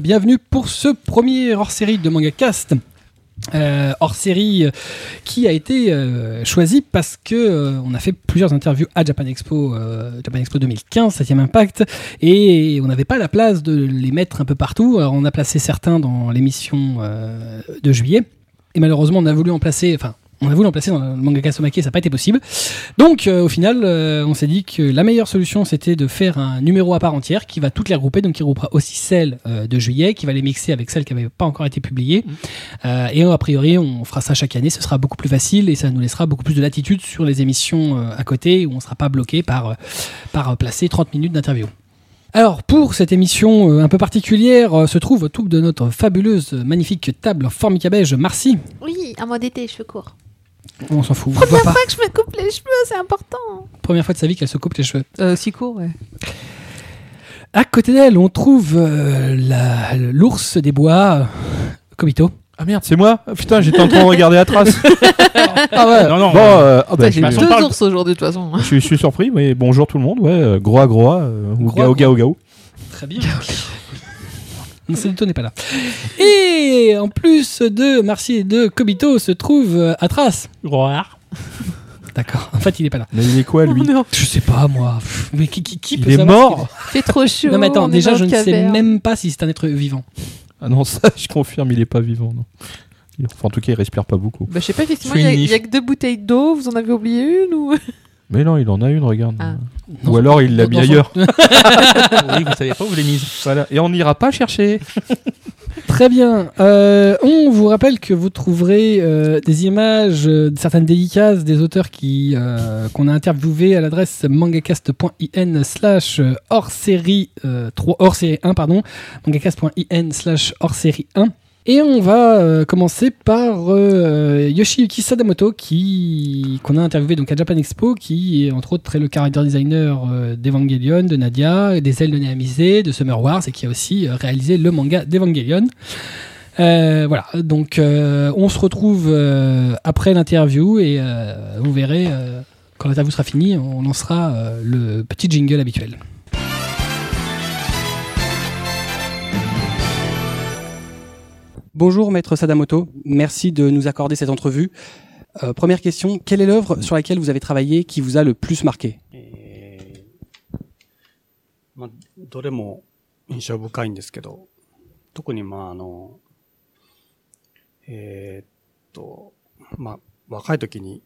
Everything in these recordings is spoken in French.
Bienvenue pour ce premier hors-série de MangaCast. Euh, hors série euh, qui a été euh, choisi parce que euh, on a fait plusieurs interviews à Japan Expo euh, Japan Expo 2015 7e Impact et on n'avait pas la place de les mettre un peu partout on a placé certains dans l'émission euh, de juillet et malheureusement on a voulu en placer enfin on a voulu en placer dans le manga Kasomake, ça n'a pas été possible. Donc, euh, au final, euh, on s'est dit que la meilleure solution, c'était de faire un numéro à part entière qui va toutes les regrouper, donc qui regroupera aussi celles euh, de juillet, qui va les mixer avec celles qui n'avaient pas encore été publiées. Euh, et a priori, on fera ça chaque année, ce sera beaucoup plus facile et ça nous laissera beaucoup plus de latitude sur les émissions euh, à côté, où on ne sera pas bloqué par, par placer 30 minutes d'interview. Alors, pour cette émission euh, un peu particulière, euh, se trouve autour de notre fabuleuse, magnifique table en formica beige Marcy. Oui, à moi d'été, cheveux courts. On s'en fout. Première pas. fois que je me coupe les cheveux, c'est important. Première fois de sa vie qu'elle se coupe les cheveux. Euh, si court, ouais. À côté d'elle, on trouve euh, l'ours des bois, euh, Kobito. Ah merde, c'est moi Ah, Putain, j'étais en train de regarder la trace. Ah ouais. Non, non. bon, euh, ah bah, J'ai deux parle- ours aujourd'hui, de toute façon. je suis, je suis surpris, mais bonjour tout le monde. Ouais, euh, Groa Groa, euh, ou Groa, Gao Gao Gao. Très bien. Senuto n'est pas là. Et en plus de Marcy et de Kobito se trouve euh, Atras. D'accord. En fait, il est pas là. Mais il est quoi, lui Je sais pas moi. Mais qui, qui, qui peut Il est savoir mort Fait trop chaud. Non mais attends, déjà je ne sais même pas si c'est un être vivant. Ah non, ça, je confirme, il est pas vivant, non. Enfin, en tout cas, il respire pas beaucoup. Bah, je sais pas, effectivement, il y, y a que deux bouteilles d'eau. Vous en avez oublié une ou? Mais non, il en a une, regarde. Ah. Non, Ou alors il l'a mis dans son- ailleurs. oui, vous savez pas où vous l'avez mise. Voilà. Et on n'ira pas chercher. Très bien. Euh, on vous rappelle que vous trouverez euh, des images euh, certaines dédicaces des auteurs qui euh, qu'on a interviewés à l'adresse mangacast.in slash hors série 3 hors série 1 pardon mangacast.in slash hors série 1 et on va euh, commencer par euh, Yoshiyuki Sadamoto qui qu'on a interviewé donc à Japan Expo qui entre autres est le character designer euh, d'Evangelion, de Nadia, des ailes de Neamisé, de Summer Wars et qui a aussi réalisé le manga d'Evangelion. Voilà, donc on se retrouve après l'interview et vous verrez quand l'interview sera finie, on lancera le petit jingle habituel. Bonjour maître Sadamoto, merci de nous accorder cette entrevue. Euh, première question, quelle est l'œuvre sur laquelle vous avez travaillé qui vous a le plus marqué えーまあ、どれも印象深いんですけど、特にまああの、えーっと、まあ、若い時に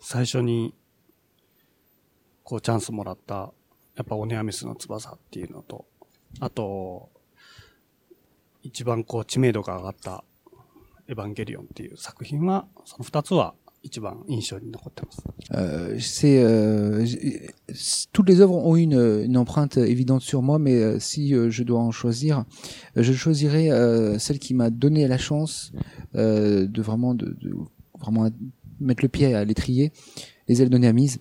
最初にこうチャンスもらった、やっぱオネアミスの翼っていうのと、あと、 一番こう知名度が上がったエヴァンゲリオンっていう作品は、その二つは一番印象に残ってます。 Euh, c'est euh, j'ai- toutes les œuvres ont une, une empreinte évidente sur moi, mais euh, si euh, je dois en choisir, euh, je choisirais euh, celle qui m'a donné la chance euh, de vraiment de, de vraiment mettre le pied à l'étrier, les ailes de Néamise,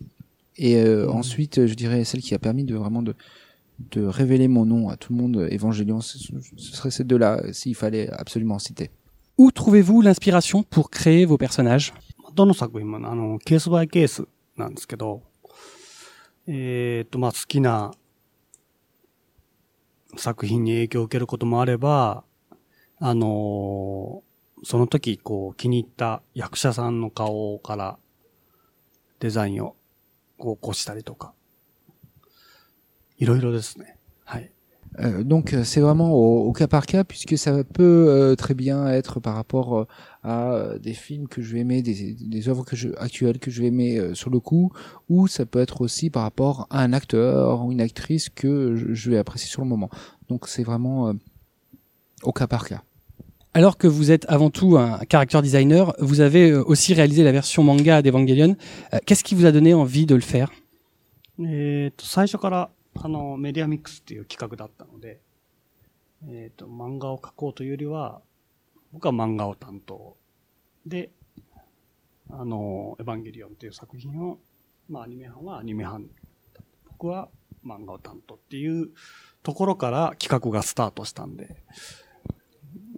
et euh, ensuite je dirais celle qui a permis de vraiment de de révéler mon nom à tout le monde, Évangélion, ce, ce serait ces deux-là, euh, s'il fallait absolument en citer. Où trouvez-vous l'inspiration pour créer vos personnages どの作品も、あの、ケースバイケースなんですけど、えーっと、まあ、好きな作品に影響を受けることもあれば、あのーその時、こう、気に入った役者さんの顔からデザインをこう起こしたりとか、 いろいろですね。はい。 Euh, donc euh, c'est vraiment au, au cas par cas puisque ça peut euh, très bien être par rapport euh, à euh, des films que je vais aimer, des, des œuvres que je, actuelles que je vais aimer euh, sur le coup, ou ça peut être aussi par rapport à un acteur ou une actrice que je, je vais apprécier sur le moment. Donc c'est vraiment euh, au cas par cas. Alors que vous êtes avant tout un character designer, vous avez euh, aussi réalisé la version manga d'Evangelion. Euh, Qu'est-ce qui vous a donné envie de le faire えっ、と、最初から、 あの、メディアミックスっていう企画だったので、えっ、と、漫画を描こうというよりは、僕は漫画を担当。で、あの、エヴァンゲリオンっていう作品を、まあ、アニメ班はアニメ班。僕は漫画を担当っていうところから企画がスタートしたんで、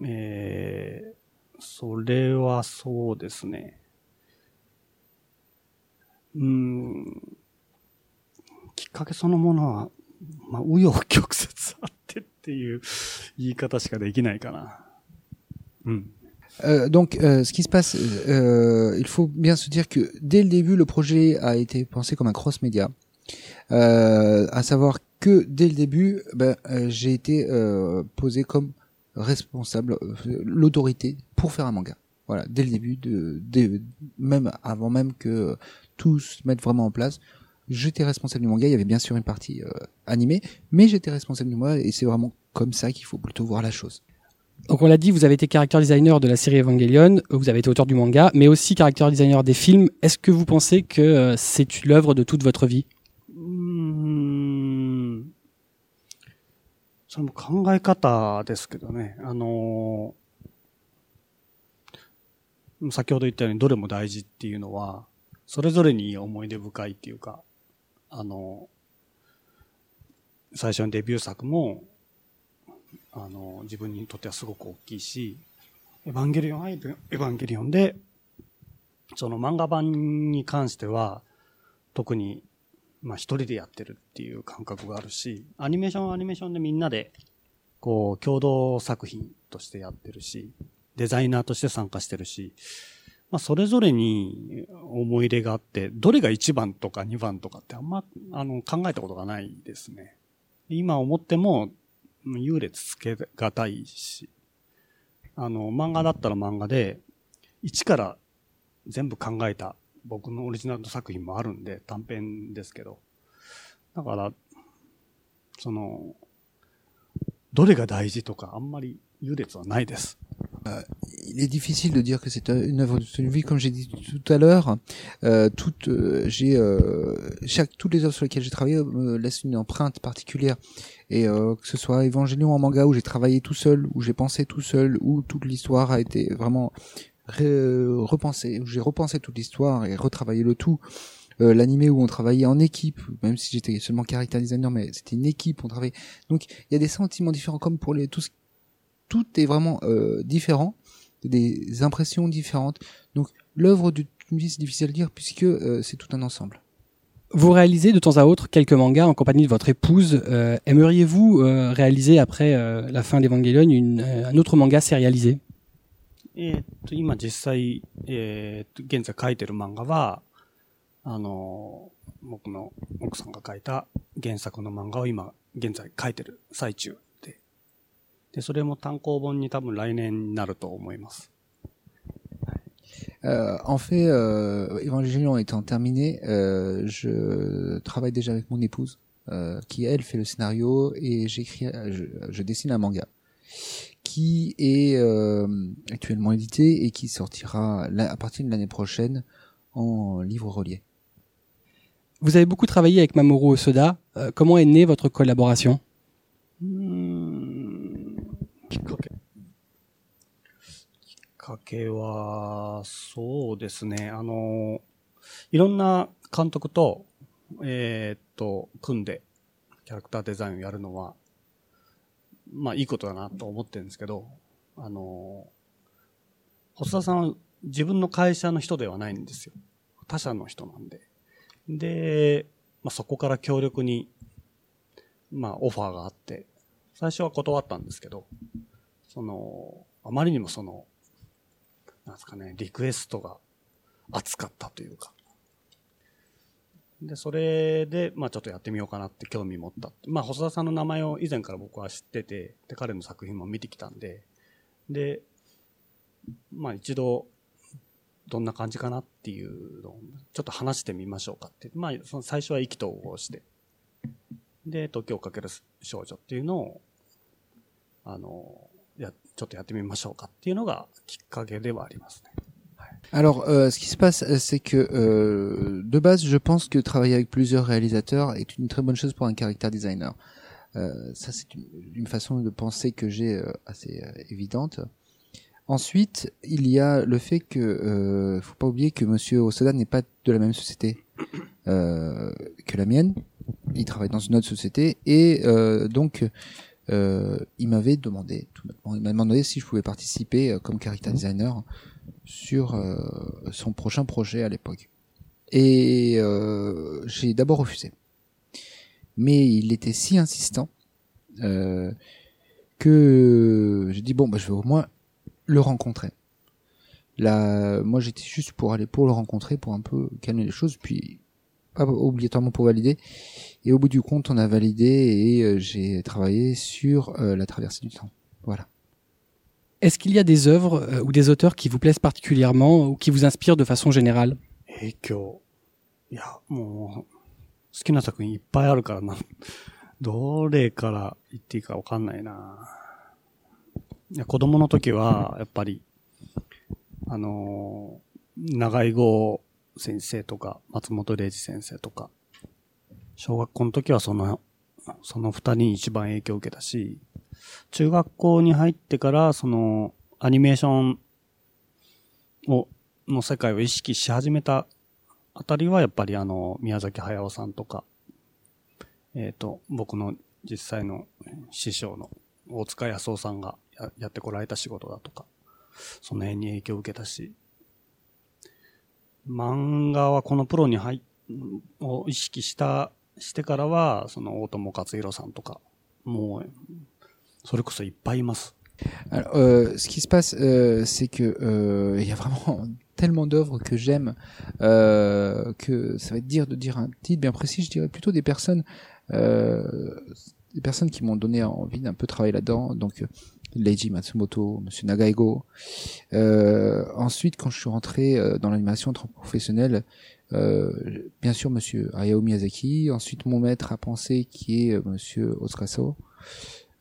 えー、それはそうですね。うん、かけそのものは、まあ、紆余曲折あってっていう 言い方しかできないかな。うん。 Euh, donc, euh, ce qui se passe, euh, il faut bien se dire que dès le début, le projet a été pensé comme un cross-média. Euh, à savoir que dès le début, ben, euh, j'ai été euh, posé comme responsable, euh, l'autorité pour faire un manga. Voilà, dès le début, de, dès- même avant même que tout se mette vraiment en place, j'étais responsable du manga. Il y avait bien sûr une partie euh, animée, mais j'étais responsable du manga et c'est vraiment comme ça qu'il faut plutôt voir la chose. Donc on l'a dit, vous avez été character designer de la série Evangelion, euh, vous avez été auteur du manga, mais aussi character designer des films. Est-ce que vous pensez que euh, c'est l'œuvre de toute votre vie うーん。それも考え方ですけどね。あのー先ほど言ったようにどれも大事っていうのは、それぞれに思い出深いっていうか、 あの最初のデビュー作も、あの自分にとってはすごく大きいし、エヴァンゲリオンはエヴァンゲリオンで、その漫画版に関しては、特にまあ一人でやってるっていう感覚があるし、アニメーションはアニメーションでみんなで、こう、共同作品としてやってるし、デザイナーとして参加してるし、まあそれぞれに思い入れがあって、どれが1番とか2番とかってあんま、あの、考えたことがないですね。今思っても、優劣つけがたいし、あの、漫画だったら漫画で、一から全部考えた僕のオリジナルの作品もあるんで、短編ですけど。だから、その、どれが大事とかあんまり優劣はないです。Il est difficile de dire que c'est une œuvre de vie, comme j'ai dit tout à l'heure. Euh, toutes, euh, j'ai euh, chaque toutes les œuvres sur lesquelles j'ai travaillé me laissent une empreinte particulière. Et euh, que ce soit Evangelion en manga où j'ai travaillé tout seul, où j'ai pensé tout seul, où toute l'histoire a été vraiment repensée, où j'ai repensé toute l'histoire et retravaillé le tout. Euh, L'animé où on travaillait en équipe, même si j'étais seulement character designer, mais c'était une équipe, on travaillait. Donc il y a des sentiments différents, comme pour les tous tout est vraiment euh, différent, des impressions différentes. Donc l'œuvre de une vie c'est difficile à dire puisque euh, c'est tout un ensemble. Vous réalisez de temps à autre quelques mangas en compagnie de votre épouse. Euh, Aimeriez-vous euh, réaliser après euh, la fin d'Evangelion une, euh, un autre manga sérialisé えーっと、今実際、えーっと、現在書いてる漫画は、あの、僕の奥さんが書いた原作の漫画を今、現在書いてる最中 で。で、それも単行本に多分来年になると思います。 Euh, en fait, euh, Evangelion étant terminé, euh, je travaille déjà avec mon épouse euh, qui elle fait le scénario et j'écris, euh, je, je dessine un manga qui est euh, actuellement édité et qui sortira la- à partir de l'année prochaine en livre relié. Vous avez beaucoup travaillé avec Mamoru Osoda. Euh, comment est née votre collaboration うーん きっかけ。きっかけは、そうですね。あの、いろんな監督と、えーっと、組んで、キャラクターデザインをやるのは、まあ、いいことだなと思ってるんですけど、あの、細田さんは自分の会社の人ではないんですよ。他社の人なんで。で、まあ、そこから強力に、まあ、オファーがあって、最初は断ったんですけど、その、あまりにもその、なんですかね、リクエストが熱かったというか。で、それで、まあちょっとやってみようかなって興味持った。まあ細田さんの名前を以前から僕は知ってて、で、彼の作品も見てきたんで、で、まあ一度、どんな感じかなっていうのを、ちょっと話してみましょうかって。まあ、その最初は意気投合して、で、時をかける少女っていうのを、あの、や、ちょっとやってみましょうかっていうのがきっかけではありますね。 Alors, euh, ce qui se passe, euh, c'est que euh, de base, je pense que travailler avec plusieurs réalisateurs est une très bonne chose pour un caractère designer. Euh, ça, c'est une, une façon de penser que j'ai euh, assez euh, évidente. Ensuite, il y a le fait que, euh, faut pas oublier que Monsieur Osoda n'est pas de la même société euh, que la mienne. Il travaille dans une autre société et euh, donc euh, il m'avait demandé, tout il m'a demandé si je pouvais participer euh, comme character designer sur euh, son prochain projet à l'époque. Et euh, j'ai d'abord refusé. Mais il était si insistant euh, que j'ai dit bon bah je vais au moins le rencontrer. Là, moi j'étais juste pour aller pour le rencontrer, pour un peu calmer les choses, puis pas obligatoirement pour valider. Et au bout du compte, on a validé et euh, j'ai travaillé sur euh, la traversée du temps. Voilà. Est-ce qu'il y a des œuvres euh, ou des auteurs qui vous plaisent particulièrement ou qui vous inspirent de façon générale 影響。いや、もう、好きな作品いっぱいあるからな。どれから言っていいかわかんないな。いや子供の時は、やっぱり、あのー、長井郷 先生とか、松本零士先生とか、小学校の時はその、その二人に一番影響を受けたし、中学校に入ってから、その、アニメーションを、の世界を意識し始めたあたりは、やっぱりあの、宮崎駿さんとか、えっ、と、僕の実際の師匠の大塚康夫さんがややってこられた仕事だとか、その辺に影響を受けたし、漫画はこのプロに入っ、を意識した、してからは、その大友克洋さんとか、もう、それこそいっぱいいます。 Alors, euh, ce qui se passe, euh, c'est que euh, il y a vraiment tellement d'œuvres que j'aime euh, que ça va être dire de dire un titre bien précis. Je dirais plutôt des personnes, euh, des personnes qui m'ont donné envie d'un peu travailler là-dedans. Donc, euh, Leiji Matsumoto, Monsieur Nagaigo. Euh, ensuite, quand je suis rentré euh, dans l'animation en euh, bien sûr Monsieur Hayao Miyazaki. Ensuite, mon maître à penser qui est euh, Monsieur Otsukaso.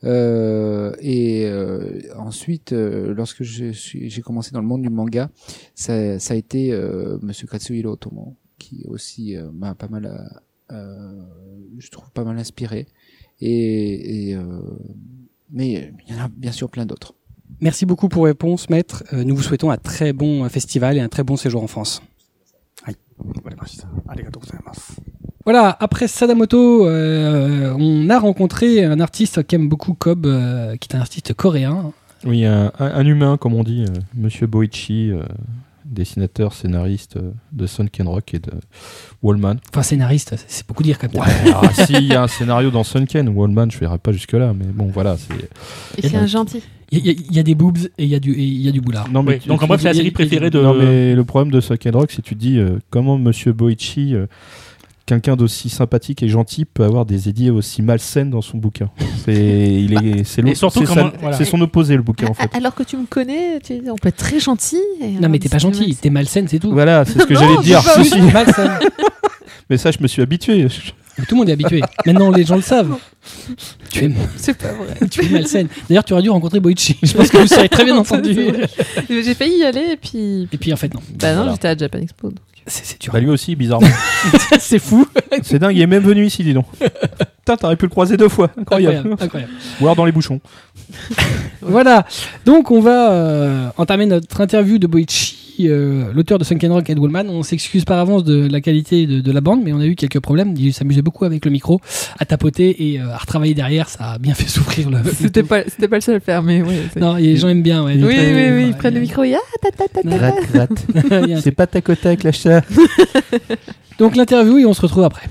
Euh, et euh, ensuite, euh, lorsque j'ai commencé dans le monde du manga, ça, a été Monsieur Katsuhiro Otomo, qui aussi m'a pas mal, je trouve pas mal inspiré. Et, mais euh, il y en a bien sûr plein d'autres. Merci beaucoup pour réponse, maître. Euh, nous vous souhaitons un très bon euh, festival et un très bon séjour en France. Voilà, après Sadamoto, on a rencontré un artiste qu'aime beaucoup Cobb, qui est un artiste coréen. Oui, un, humain, comme on dit, euh, Monsieur Boichi, dessinateur, scénariste euh, de Sunken Rock et de Wallman. Enfin, scénariste, c'est- beaucoup dire quand même. Ouais, alors, s'il y a un scénario dans Sunken, Wallman, je verrai pas jusque-là, mais bon, voilà. c'est Et c'est un gentil. Il y, a- il y a des boobs et il y a du, et il y a du boulard. Non, Oui, tu- donc en bref, c'est la il série il préférée de. Non, mais le problème de Sunken Rock, c'est que tu te dis euh, comment Monsieur Boichi, euh, quelqu'un d'aussi sympathique et gentil, peut avoir des idées aussi malsaines dans son bouquin. C'est il est, c'est Et l'autre- surtout c'est voilà. son opposé le bouquin en fait. Alors que tu me connais, tu- on peut être très gentil. et Non, mais t'es pas gentil, t'es malsaine, c'est tout. Voilà, c'est ce que j'allais te dire. pas Si, si. malsaine. Mais ça, je me suis habitué. Mais Tout le monde est habitué. Maintenant, les gens le savent. Tu es, C'est pas vrai. tu es malsaine. D'ailleurs, tu aurais dû rencontrer Boichi. Je pense que vous serez très bien entendu. J'ai failli y aller et puis. Et puis, en fait, non. Bah non, Voilà. j'étais à Japan Expo. C'est c'est dur. Bah, lui aussi, bizarrement. c'est fou. c'est dingue, il est même venu ici, dis donc. Putain, t'aurais pu le croiser deux fois. Incroyable. Incroyable. incroyable. Ou alors dans les bouchons. Voilà. Donc, on va euh, entamer notre interview de Boichi, euh, l'auteur de Sunken Rock et de Wallman. On s'excuse par avance de la qualité de, de la bande, mais on a eu quelques problèmes. Il s'amusait beaucoup avec le micro, à tapoter et euh, à retravailler derrière. Ça a bien fait souffrir le. C'était pas, c'était pas le seul à le faire, mais ouais. c'est- Non, les gens aiment bien. Ouais, Oui, oui, Très- oui, ouais, ils prennent le micro et ah, ta, ta, ta, ta, C'est pas ta côte avec la chat. Donc l'interview et on se retrouve après.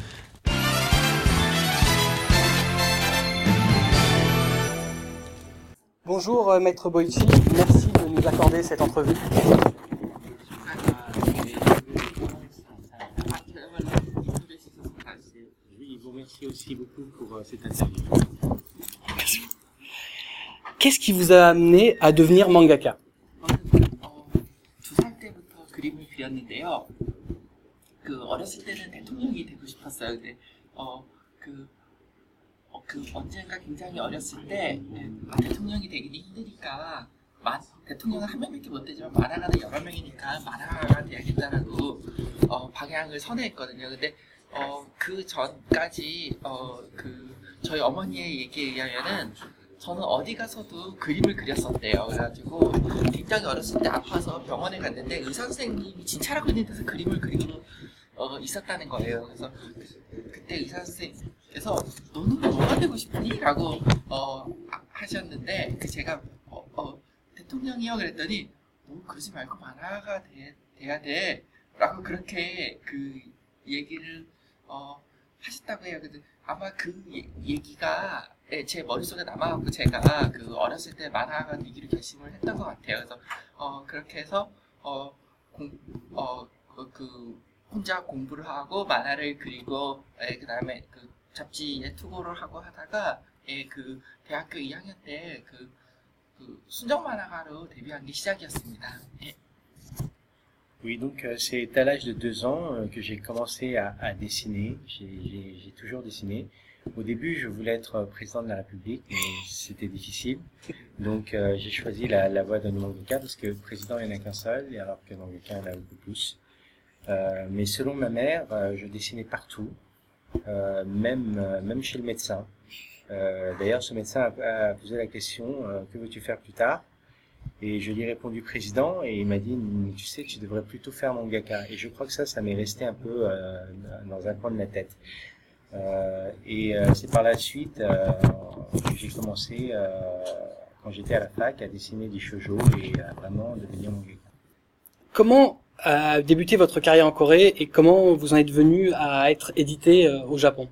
Bonjour euh, Maître Boichi, merci de nous accorder cette entrevue. Remercie aussi beaucoup pour euh, cette interview. Qu'est-ce qui vous a amené à devenir mangaka 두살 때부터 그림을 그렸는데요. 그 어렸을 때는 대통령이 되고 싶었어요. 근데 어그 어, 그 언젠가 굉장히 어렸을 때 아, 대통령이 되기는 힘드니까 마, 대통령은 한 명밖에 못 되지만 만화가는 여러 명이니까 만화가가 돼야겠다라고 어, 방향을 선회했거든요. 근데 어, 그 전까지 어, 그 저희 어머니의 얘기에 의하면은 저는 어디 가서도 그림을 그렸었대요. 그래가지고 굉장히 어렸을 때 아파서 병원에 갔는데 의사 선생님이 진찰하고 있는 데서 그림을 그리고 어, 있었다는 거예요. 그래서 그- 그때 의사 선생님께서 너는 뭐가 되고 싶니? 라고 어, 아- 하셨는데 그 제가 어, 어, 대통령이요 그랬더니 너 그러지 말고 만화가 돼, 돼야 돼 라고 그렇게 그 얘기를 어, 하셨다고 해요. 근데 아마 그 예- 얘기가 예, 제 머릿속에 남아갖고 제가 그 어렸을 때 만화가 되기로 결심을 했던 것 같아요. 그래서 어, 그렇게 해서 어, 공, 어, 그, 그 혼자 공부를 하고 만화를 그리고 예, 그다음에 그 잡지에 투고를 하고 하다가 예, 그 대학교 2학년 때그 그 순정 만화가로 데뷔한 게 시작이었습니다. 예. Oui, donc euh, c'est à l'âge de deux ans euh, que j'ai commencé à, à dessiner. J'ai- toujours dessiné. Au début, je voulais être président de la République, mais c'était difficile. Donc euh, j'ai choisi la, la voie d'un mangaka parce que président, il n'y en a qu'un seul, alors que mangaka, il y en a beaucoup plus. Euh, mais selon ma mère, euh, je dessinais partout, euh, même, même chez le médecin. D'ailleurs, ce médecin a, a posé la question que veux-tu faire plus tard? Et je lui ai répondu président, et il m'a dit Mais tu sais, tu devrais plutôt faire mangaka. Et je crois que ça, ça m'est resté un peu euh, dans un coin de la tête. Euh, et euh, c'est par la suite euh, que j'ai commencé, euh, quand j'étais à la fac, à dessiner des shoujo et à vraiment devenir mangaka. Comment a débuté votre carrière en Corée et comment vous en êtes venu à être édité euh, au Japon?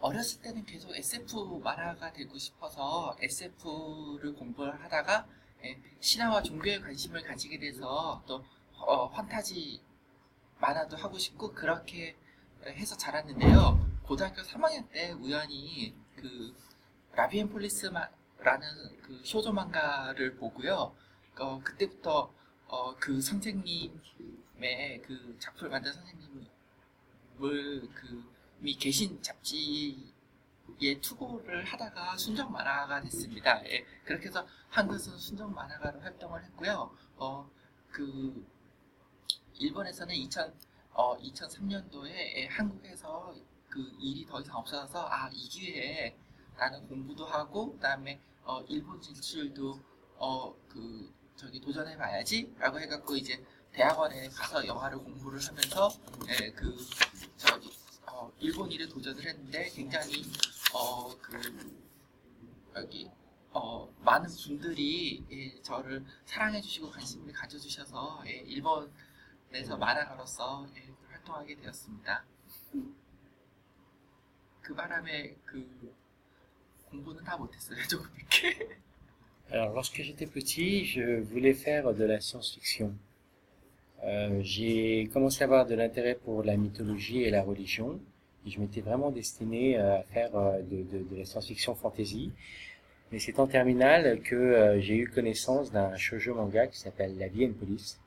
어렸을 때는 계속 SF 만화가 되고 싶어서 SF를 공부를 하다가 예, 신화와 종교에 관심을 가지게 돼서 또 어, 판타지 만화도 하고 싶고 그렇게 해서 자랐는데요. 고등학교 3학년 때 우연히 그 라비엔 폴리스라는 그 쇼조 만가를 보고요. 어, 그때부터 어, 그 선생님의 그 작품을 만든 선생님을 그 미 계신 잡지에 투고를 하다가 순정 만화가 됐습니다. 예, 그렇게 해서 한국에서는 순정 만화가로 활동을 했고요. 어, 그 일본에서는 2000, 어, 2003년도에 한국에서 그 일이 더 이상 없어서 아, 이 기회에 나는 공부도 하고 그다음에 어, 일본 진출도 어, 그 저기 도전해 봐야지 라고 해갖고 이제 대학원에 가서 영화를 공부를 하면서 예, 그 저기 어, 일본 일에 도전을 했는데 굉장히 어, 그 여기 어, 많은 분들이 예, 저를 사랑해 주시고 관심을 가져 주셔서 예, 일본에서 만화가로서 예, 활동하게 되었습니다. 그그 못했어요 조금밖에. Alors, lorsque j'étais petit, je voulais faire de la science-fiction. Euh, j'ai commencé à avoir de l'intérêt pour la mythologie et la religion. Je m'étais vraiment destiné euh, à faire euh, de, de, de la science-fiction fantasy. Mais c'est en terminale que euh, j'ai eu connaissance d'un shoujo manga qui s'appelle La vie et une police,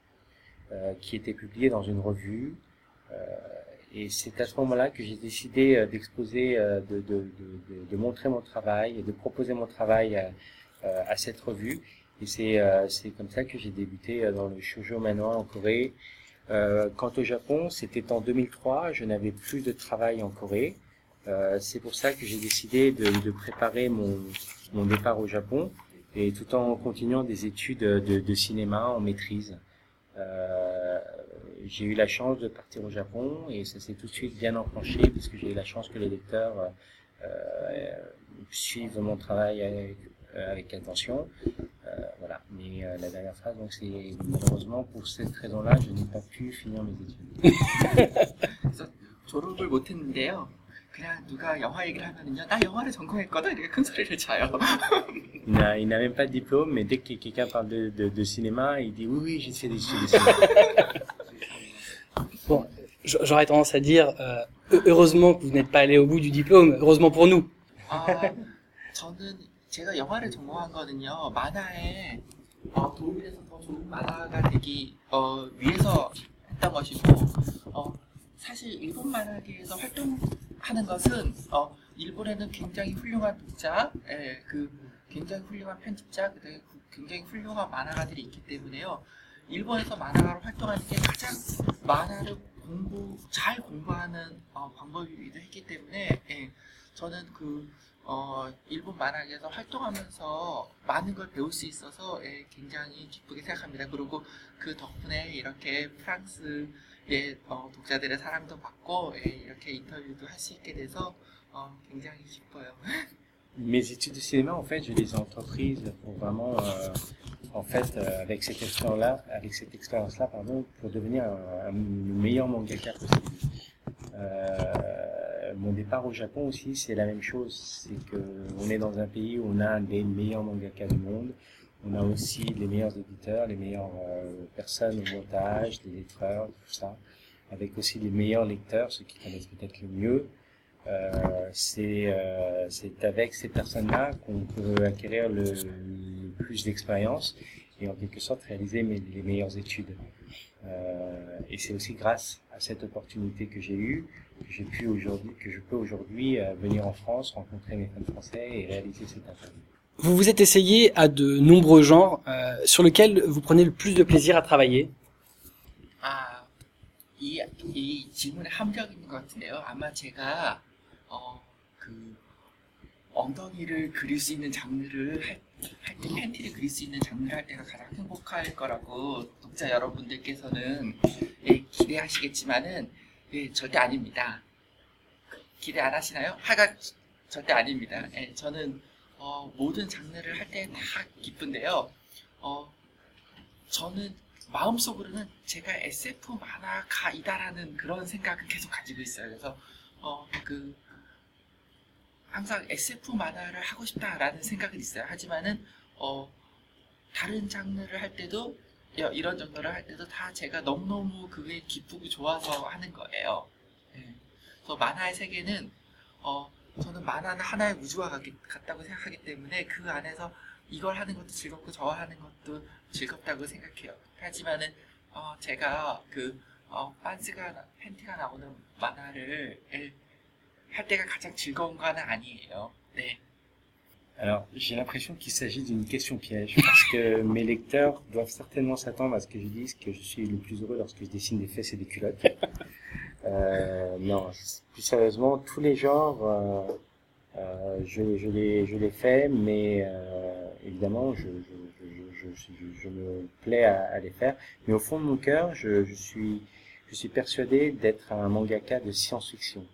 euh, qui était publié dans une revue. Euh, et c'est à ce moment-là que j'ai décidé d'exposer, de, de, de, montrer mon travail de proposer mon travail à, à cette revue. Et c'est comme ça que j'ai débuté dans le shoujo manoir en Corée. Euh, quant au Japon, c'était en 2003. Je n'avais plus de travail en Corée. Euh, c'est pour ça que j'ai décidé de, de préparer mon, mon départ au Japon et tout en continuant des études de, de cinéma en maîtrise. Euh, j'ai eu la chance de partir au Japon et ça s'est tout de suite bien enclenché puisque j'ai eu la chance que les lecteurs euh, euh, suivent mon travail avec, avec attention. Euh, voilà. Mais euh, la dernière phrase, donc c'est malheureusement pour cette raison-là, je n'ai pas pu finir mes études. 그래서 졸업을 못했는데요. 그냥 누가 영화 얘기를 하면은요, 나 영화를 전공했거든 이렇게 큰 소리를 쳐요. Il n'a il n'a même pas de diplôme, mais dès que quelqu'un parle de, de, de cinéma, il dit oui, oui, j'ai fait des études de cinéma. Bon, j- j'aurais tendance à dire euh, heu- heureusement que vous n'êtes pas allé au bout du diplôme, heureusement pour nous. 아, 저는 제가 영화를 전공한 거는요, 만화에 어, 도움이 돼서 더 좋은 만화가 되기 어, 위해서 했던 것이고, 어, 사실 일본 만화계에서 활동하는 것은 어, 일본에는 굉장히 훌륭한 독자, 예, 그 굉장히 훌륭한 편집자, 그다음에 구- 굉장히 훌륭한 만화가들이 있기 때문에요. 일본에서 만화가로 활동하는 게 가장 만화를 공부 잘 공부하는 어, 방법이기도 했기 때문에 예, 저는 그 어, 일본 만화계에서 활동하면서 많은 걸 배울 수 있어서 예, 굉장히 기쁘게 생각합니다. 그리고 그 덕분에 이렇게 프랑스의 어, 독자들의 사랑도 받고 예, 이렇게 인터뷰도 할 수 있게 돼서 어, 굉장히 기뻐요. Mes études de cinéma, en fait, je les ai entreprises pour vraiment, euh, en fait, euh, avec cette expérience-là, avec cette expérience-là, pardon, pour devenir un, un meilleur mangaka possible. Euh, mon départ au Japon aussi, c'est la même chose. C'est que on est dans un pays où on a les meilleurs mangaka du monde. On a aussi les meilleurs éditeurs, les meilleures euh, personnes au montage, les lettreurs, tout ça, avec aussi les meilleurs lecteurs, ceux qui connaissent peut-être le mieux. Euh, c'est euh, avec ces personnes-là qu'on peut acquérir le, plus d'expérience et en quelque sorte réaliser les meilleures études. Euh, et c'est aussi grâce à cette opportunité que j'ai eue que j'ai pu aujourd'hui, que je peux aujourd'hui euh, venir en France, rencontrer mes fans français et réaliser cette interview. Vous vous êtes essayé à de nombreux genres euh, sur lesquels vous prenez le plus de plaisir à travailler. 아, 이, 이 질문에 함정 있는 것 같은데요. 아마 제가, 어, 그, 엉덩이를 그릴 수 있는 장르를 할, 할 때, 팬티를 그릴 수 있는 장르를 할 때가 가장 행복할 거라고 독자 여러분들께서는 예, 기대하시겠지만은, 예, 절대 아닙니다. 기대 안 하시나요? 하가 절대 아닙니다. 예, 저는, 어, 모든 장르를 할 때 다 기쁜데요. 어, 저는 마음속으로는 제가 SF 만화가이다라는 그런 생각을 계속 가지고 있어요. 그래서 어 그 항상 SF 만화를 하고 싶다라는 생각은 있어요. 하지만은 어 다른 장르를 할 때도 여- 이런 정도를 할 때도 다 제가 너무너무 그게 기쁘고 좋아서 하는 거예요. 예. 그래서 만화의 세계는 어 저는 만화는 하나의 우주와 같다고 생각하기 때문에 그 안에서 이걸 하는 것도 즐겁고 저 하는 것도 즐겁다고 생각해요. 하지만은 어, 제가 그 어, 빤스가 나- 팬티가 나오는 만화를 예, 할 때가 가장 즐거운 거는 아니에요. 네. Alors, j'ai l'impression qu'il s'agit d'une question piège, parce que mes lecteurs doivent certainement s'attendre à ce que je dise que je suis le plus heureux lorsque je dessine des fesses et des culottes. Euh, non, plus sérieusement, tous les genres, euh, euh, je, je, les, je les fais, mais euh, évidemment, je, je, je, je, je, je me plais à, à les faire. Mais au fond de mon cœur, je, je, suis, je suis persuadé d'être un mangaka de science-fiction.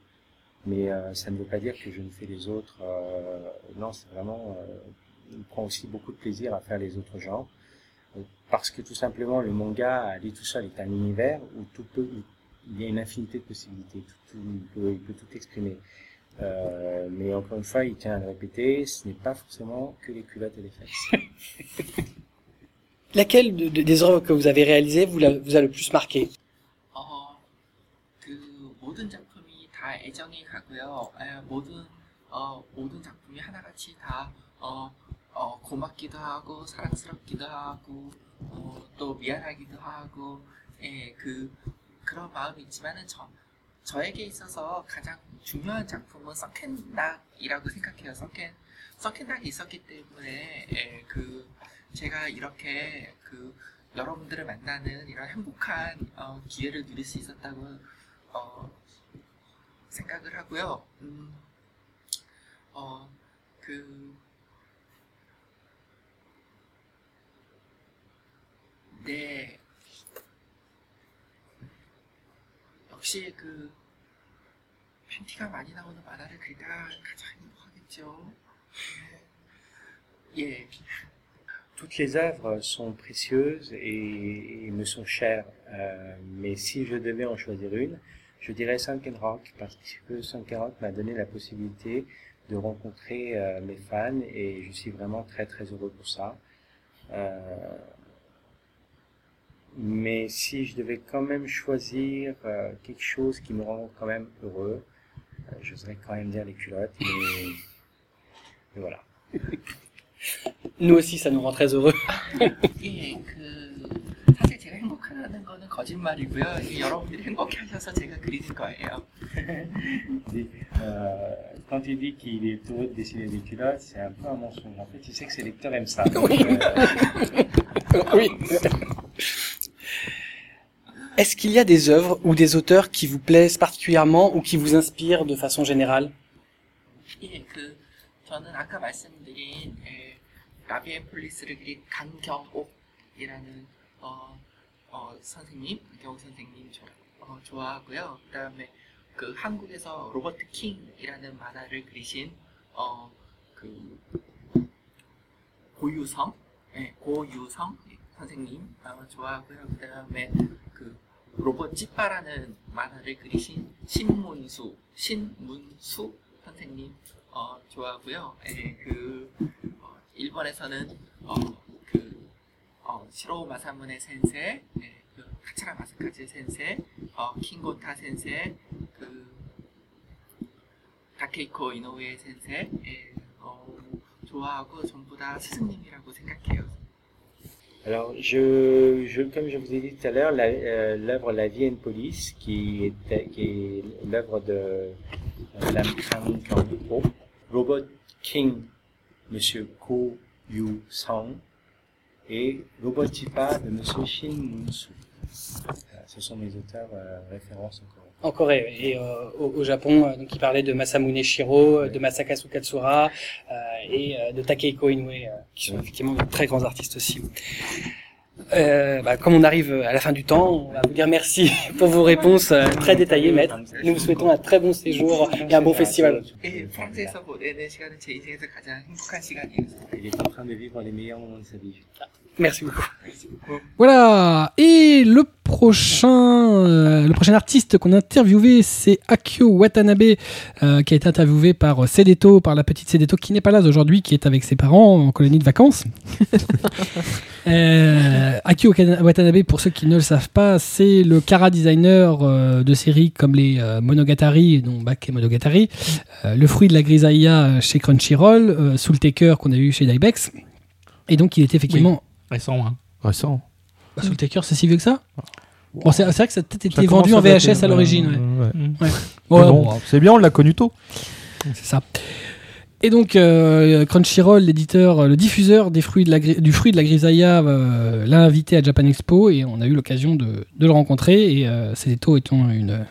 Mais euh, ça ne veut pas dire que je ne fais les autres. Euh, non, c'est vraiment. Euh, on prend aussi beaucoup de plaisir à faire les autres genres. Parce que tout simplement, le manga lui tout seul est un univers où tout peut, il y a une infinité de possibilités. Il, peut, tout exprimer. Mais encore une fois, il tient à le répéter, ce n'est pas forcément que les culottes et les fesses. Laquelle des œuvres que vous avez réalisées vous, a le plus marqué? uh, que... 다 애정이 가고요. 에, 모든 어, 모든 작품이 하나같이 다 어, 어, 고맙기도 하고 사랑스럽기도 하고 어, 또 미안하기도 하고 예, 그 그런 마음이 있지만은 저 저에게 있어서 가장 중요한 작품은 썬캔락이라고 생각해요. 썬캔 썬캔락이 있었기 때문에 예, 그 제가 이렇게 그 여러분들을 만나는 이런 행복한 어, 기회를 누릴 수 있었다고 어, 생각을 하고요. 음, 어, 그, 네. 역시 그, 팬티가 많이 나오는 만화를 그리다가 가장 행복하겠죠. 예. Toutes les œuvres sont précieuses et, et me sont chères. Euh, mais si je devais en choisir une, je dirais Sunken Rock parce que Sunken Rock m'a donné la possibilité de rencontrer euh, mes fans et je suis vraiment très très heureux pour ça. Euh, mais si je devais quand même choisir euh, quelque chose qui me rend quand même heureux, euh, j'oserais quand même dire les culottes. Mais, mais voilà. Nous aussi, ça nous rend très heureux. 예, 그 사실 제가 행복하다는 거는 거짓말이고요. 이게 여러분들이 행복해 하셔서 제가 그리는 거예요. dit, euh, quand il dit qu'il est heureux de dessiner des culottes, c'est un peu un mensonge. En fait, il sait que ses lecteurs aiment ça. Donc, euh, oui. Est-ce qu'il y a des œuvres ou des auteurs qui vous plaisent particulièrement ou qui vous inspirent de façon générale 예, 그 저는 아까 말씀드린 예, 라비엔 폴리스를 그린 강경옥이라는 어, 어, 선생님, 경옥 선생님 조, 어, 좋아하고요. 그 다음에 그 한국에서 로버트 킹이라는 만화를 그리신 어, 그 고유성, 예, 고유성 선생님 어, 좋아하고요. 그 다음에 그 로봇 찌빠라는 만화를 그리신 신문수, 신문수 선생님 어, 좋아하고요. 예, 그 어, 일본에서는 어, 그 어, 시로 마사무네 센세, 예, 그 카츠라 마사카즈 센세, 어, 킹고타 센세, 그 다케이코 이노우에 센세, 예, 어, 좋아하고 전부 다 스승님이라고 생각해요. Alors, je, je, comme je vous ai dit tout à l'heure, la- euh, l'œuvre La vie et une police, qui est, qui est l'œuvre de euh, Lam Kang Kang-ho, Robot King, Monsieur Ko Yu Sang, et Robot Tipa de Monsieur Shin Munsu. Voilà, Ce sont mes auteurs euh, références encore. En Corée et euh, au, au Japon, euh, donc il parlait de Masamune Shiro, euh, de Masakazu Katsura euh, et euh, de Takehiko Inoue, euh, qui sont effectivement de très grands artistes aussi. Euh, bah, comme on arrive à la fin du temps, on va vous dire merci pour vos réponses euh, très détaillées, maître. Nous vous souhaitons un très bon séjour et un bon festival. Il est en train de vivre les meilleurs moments de sa vie. Merci beaucoup. Voilà. Et le prochain, euh, le prochain artiste qu'on a interviewé, c'est Akio Watanabe, euh, qui a été interviewé par Sedeto, par la petite Sedeto, qui n'est pas là aujourd'hui, qui est avec ses parents en colonie de vacances. Euh, Akio Watanabe, pour ceux qui ne le savent pas, c'est le cara designer euh, de séries comme les euh, Monogatari, dont Bak et Monogatari, euh, Le fruit de la grisaille chez Crunchyroll, euh, Soul Taker qu'on a eu chez Dybex. Et donc il est effectivement Récent, hein. Récent. bah, Soul Taker, c'est si vieux que ça? Bon, c'est vrai que ça a peut-être été vendu en à VHS à l'origine. Ouais. Ouais. Mm. Ouais. Mais Ouais, bon, bon, c'est bien, on l'a connu tôt. c'est ça. Et donc euh, Crunchyroll, l'éditeur, le diffuseur des fruits de la, gri- du fruit de la grisaille, euh, l'a invité à Japan Expo et on a eu l'occasion de, de le rencontrer. Et euh, étant une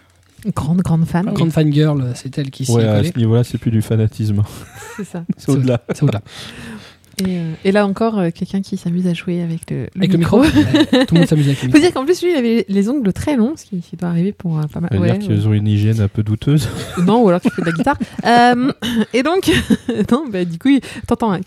Grande, grande fan. grande fan girl, c'est elle qui s'y Ouais, est à collée. ce niveau-là, c'est plus du fanatisme. C'est ça. C'est au-delà. C'est au-delà. Et, euh, et là encore, euh, quelqu'un qui s'amuse à jouer avec le, Avec le micro, tout le monde s'amuse avec le Faut micro. dire qu'en plus, lui, il avait les ongles très longs, ce qui, qui doit arriver pour euh, pas mal. Ça veut Ouais, dire qu'ils ont une hygiène un peu douteuse. Non, ou alors qu'il fait de la guitare. Euh, et donc, non, bah, du coup, il- t'entends un.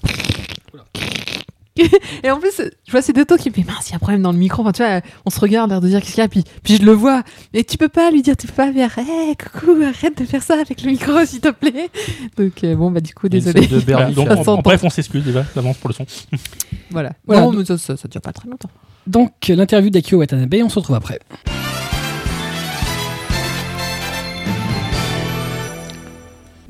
Et en plus, je vois ces deux taux qui me disent mince, il y a un problème dans le micro. Enfin, tu vois, on se regarde, l'air de dire qu'est-ce qu'il y a, puis, puis je le vois. Et tu peux pas lui dire, tu peux pas faire, hé, coucou, arrête de faire ça avec le micro, s'il te plaît. Donc, euh, bon, bah, du coup, désolé. de Voilà, donc, s'entend. en bref, on s'excuse déjà d'avance pour le son. Voilà. Voilà, non, donc- mais ça, ça, ça dure pas très longtemps. Donc l'interview d'Akio Watanabe, on se retrouve après.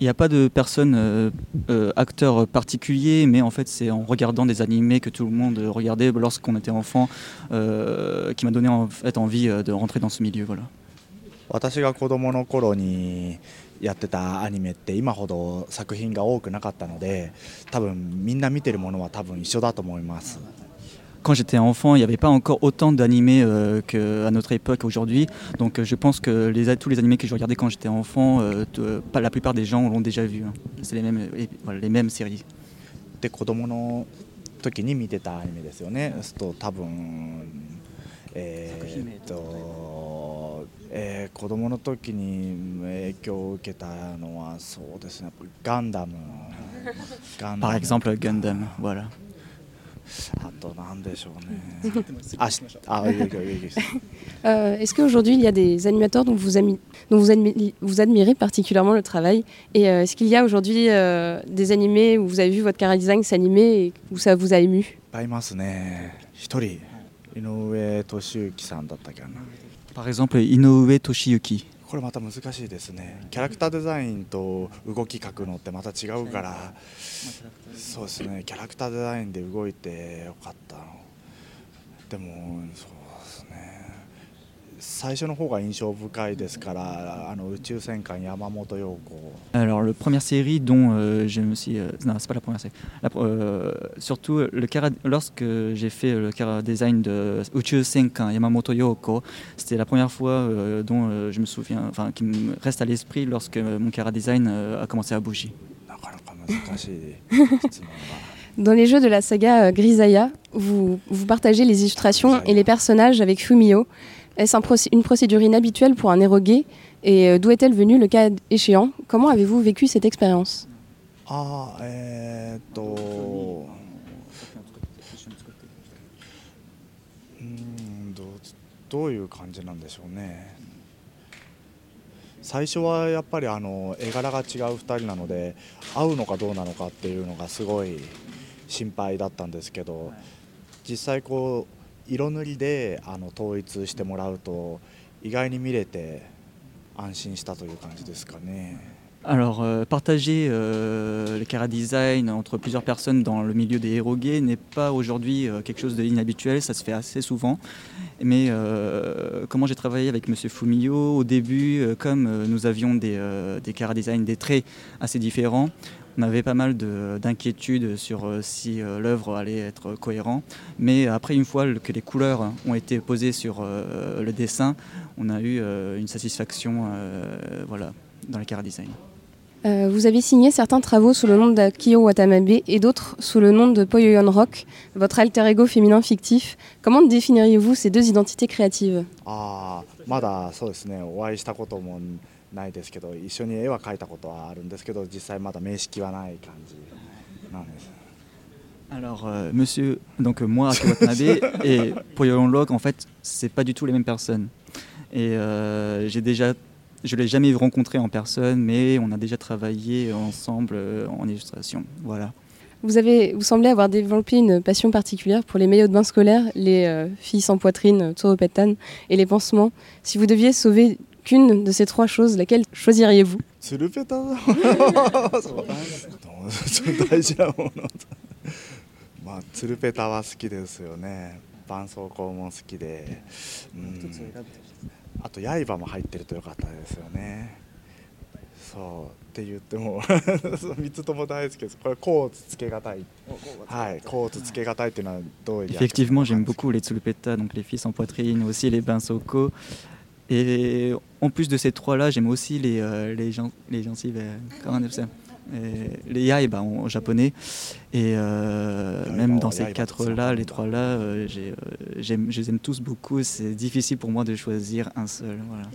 Il n'y a pas de personne euh, euh, acteur particulier, mais en fait c'est en regardant des animés que tout le monde regardait lorsqu'on était enfant euh, qui m'a donné en fait envie euh, de rentrer dans ce milieu. Voilà. 私が子供の頃にやってたアニメって今ほど作品が多くなかったので多分みんな見てるものは多分一緒だと思います。 Quand j'étais enfant, il n'y avait pas encore autant d'animés euh, qu'à notre époque aujourd'hui. Donc euh, je pense que les, tous les animés que je regardais quand j'étais enfant, euh, te- pas, la plupart des gens l'ont déjà vu. hein. C'est les mêmes, et, voilà, les mêmes séries. で子供の時に見てたアニメですよね。そうすると多分えーっと、えー子供の時に影響を受けたのはそうですね。やっぱりガンダム。ガンダ Par ム exemple Gundam. Voilà. あとなんでしょうね。あ、しあ、いいですいいです Euh, Est-ce qu'aujourd'hui il y a des animateurs dont vous, ami- dont vous, admi- vous admirez particulièrement le travail Et euh, est-ce qu'il y a aujourd'hui euh, des animés où vous avez vu votre cara design s'animer et où ça vous a ému いっぱいいますね。一人井上俊之さんだったっけな。 Par exemple Inoue Toshiyuki. これまた難しいですね。キャラクターデザインと動き描くのってまた違うから。そうですね。キャラクターデザインで動いてよかったの。でもそ 最初の方が印象深いですからあの宇宙戦艦山本陽子 Alors, la première série dont euh, je me suis. euh, non, c'est pas la première série. La pr- euh, surtout, le cara- lorsque j'ai fait le cara design de Uchu Senkan Yamamoto Yoko, c'était la première fois euh, dont euh, je me souviens, enfin, qui me reste à l'esprit lorsque mon cara design euh, a commencé à bouger. なかなか難しい質問が Dans les jeux de la saga euh, Grisaya, vous, vous partagez les illustrations et les personnages avec Fumio. Est-ce un procé- une procédure inhabituelle pour un héros gay Et euh, d'où est-elle venue le cas échéant Comment avez-vous vécu cette expérience ああえー、っとうーんどうどういう感じなんでしょうね最初はやっぱりあの絵柄が違う2人なので合うのかどうなのかっていうのがすごい心配だったんですけど実際こう 色塗りであの統一してもらうと意外に見れて安心したという感じですかね。 Alors, euh, partager euh, le cara design entre plusieurs personnes dans le milieu des héros gays n'est pas aujourd'hui euh, quelque chose d'inhabituel, ça se fait assez souvent. Mais euh, comment j'ai travaillé avec Monsieur Fumio au début, euh, comme euh, nous avions des, euh, des cara design, des traits assez différents, on avait pas mal de- d'inquiétudes sur euh, si euh, l'œuvre allait être cohérente. Mais après, une fois que les couleurs ont été posées sur euh, le dessin, on a eu euh, une satisfaction euh, voilà, dans le cara design. Euh, Vous avez signé certains travaux sous le nom d'Akio Watanabe et d'autres sous le nom de Poyoyon Rock, votre alter ego féminin fictif. Comment définiriez-vous ces deux identités créatives? ああまだそうですねお会いしたこともないですけど一緒に絵は描いたことはあるんですけど実際まだ面識はない感じなんです Alors, euh, monsieur, donc euh, moi, Akio Watanabe et Poyolon Log, en fait, c'est pas du tout les mêmes personnes. Et euh, j'ai déjà, je l'ai jamais rencontré en personne, mais on a déjà travaillé ensemble euh, en illustration. Voilà. vous, avez, vous semblez avoir développé une passion particulière pour les maillots de bain scolaires, les euh, filles sans poitrine, euh, Toropetan, et les pansements. Si vous deviez sauver qu'une de ces trois choses, laquelle choisiriez-vous C'est le pétard Effectivement, j'aime beaucoup les tsulupeta, donc les fils en poitrine, aussi les bains soko. Et en plus de ces trois-là, j'aime aussi les, euh, les, gens, les gencives, euh, Euh, les yaiba en, en japonais. Et euh, même dans ces yaiba, quatre-là, les trois-là, euh, euh, j'aime- je les aime tous beaucoup. C'est difficile pour moi de choisir un seul. Voilà.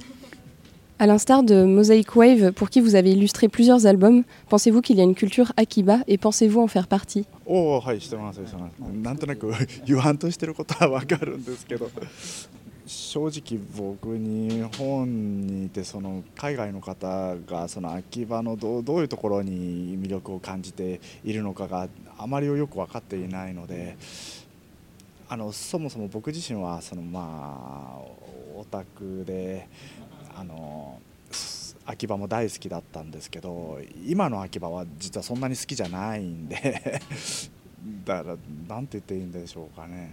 À l'instar de Mosaic Wave, pour qui vous avez illustré plusieurs albums, pensez-vous qu'il y a une culture Akiba et pensez-vous en faire partie? 正直僕日本にいてその海外の方がその秋葉のどうどういうところに魅力を感じているのかがあまりよく分かっていないのであのそもそも僕自身はそのまあオタクであの秋葉も大好きだったんですけど今の秋葉は実はそんなに好きじゃないんで だからなんて言っていいんでしょうかね。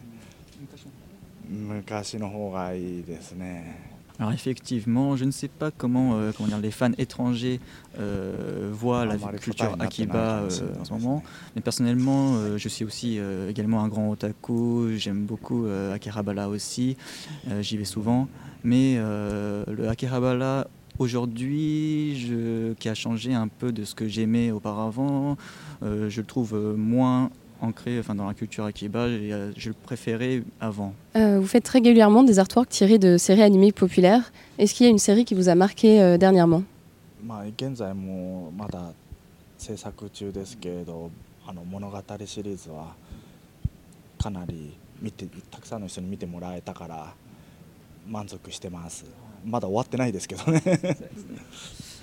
Alors effectivement, je ne sais pas comment, euh, comment dire, les fans étrangers euh, voient la culture Akiba euh, en ce moment, mais personnellement, je suis aussi également un grand otaku, j'aime beaucoup Akihabara aussi, j'y vais souvent, mais le Akihabara aujourd'hui, qui a changé un peu de ce que j'aimais auparavant, je le trouve moins ancré enfin, dans la culture Akiba. et, euh, je le préférais avant. Euh, Vous faites régulièrement des artworks tirés de séries animées populaires. Est-ce qu'il y a une série qui vous a marqué euh, dernièrement?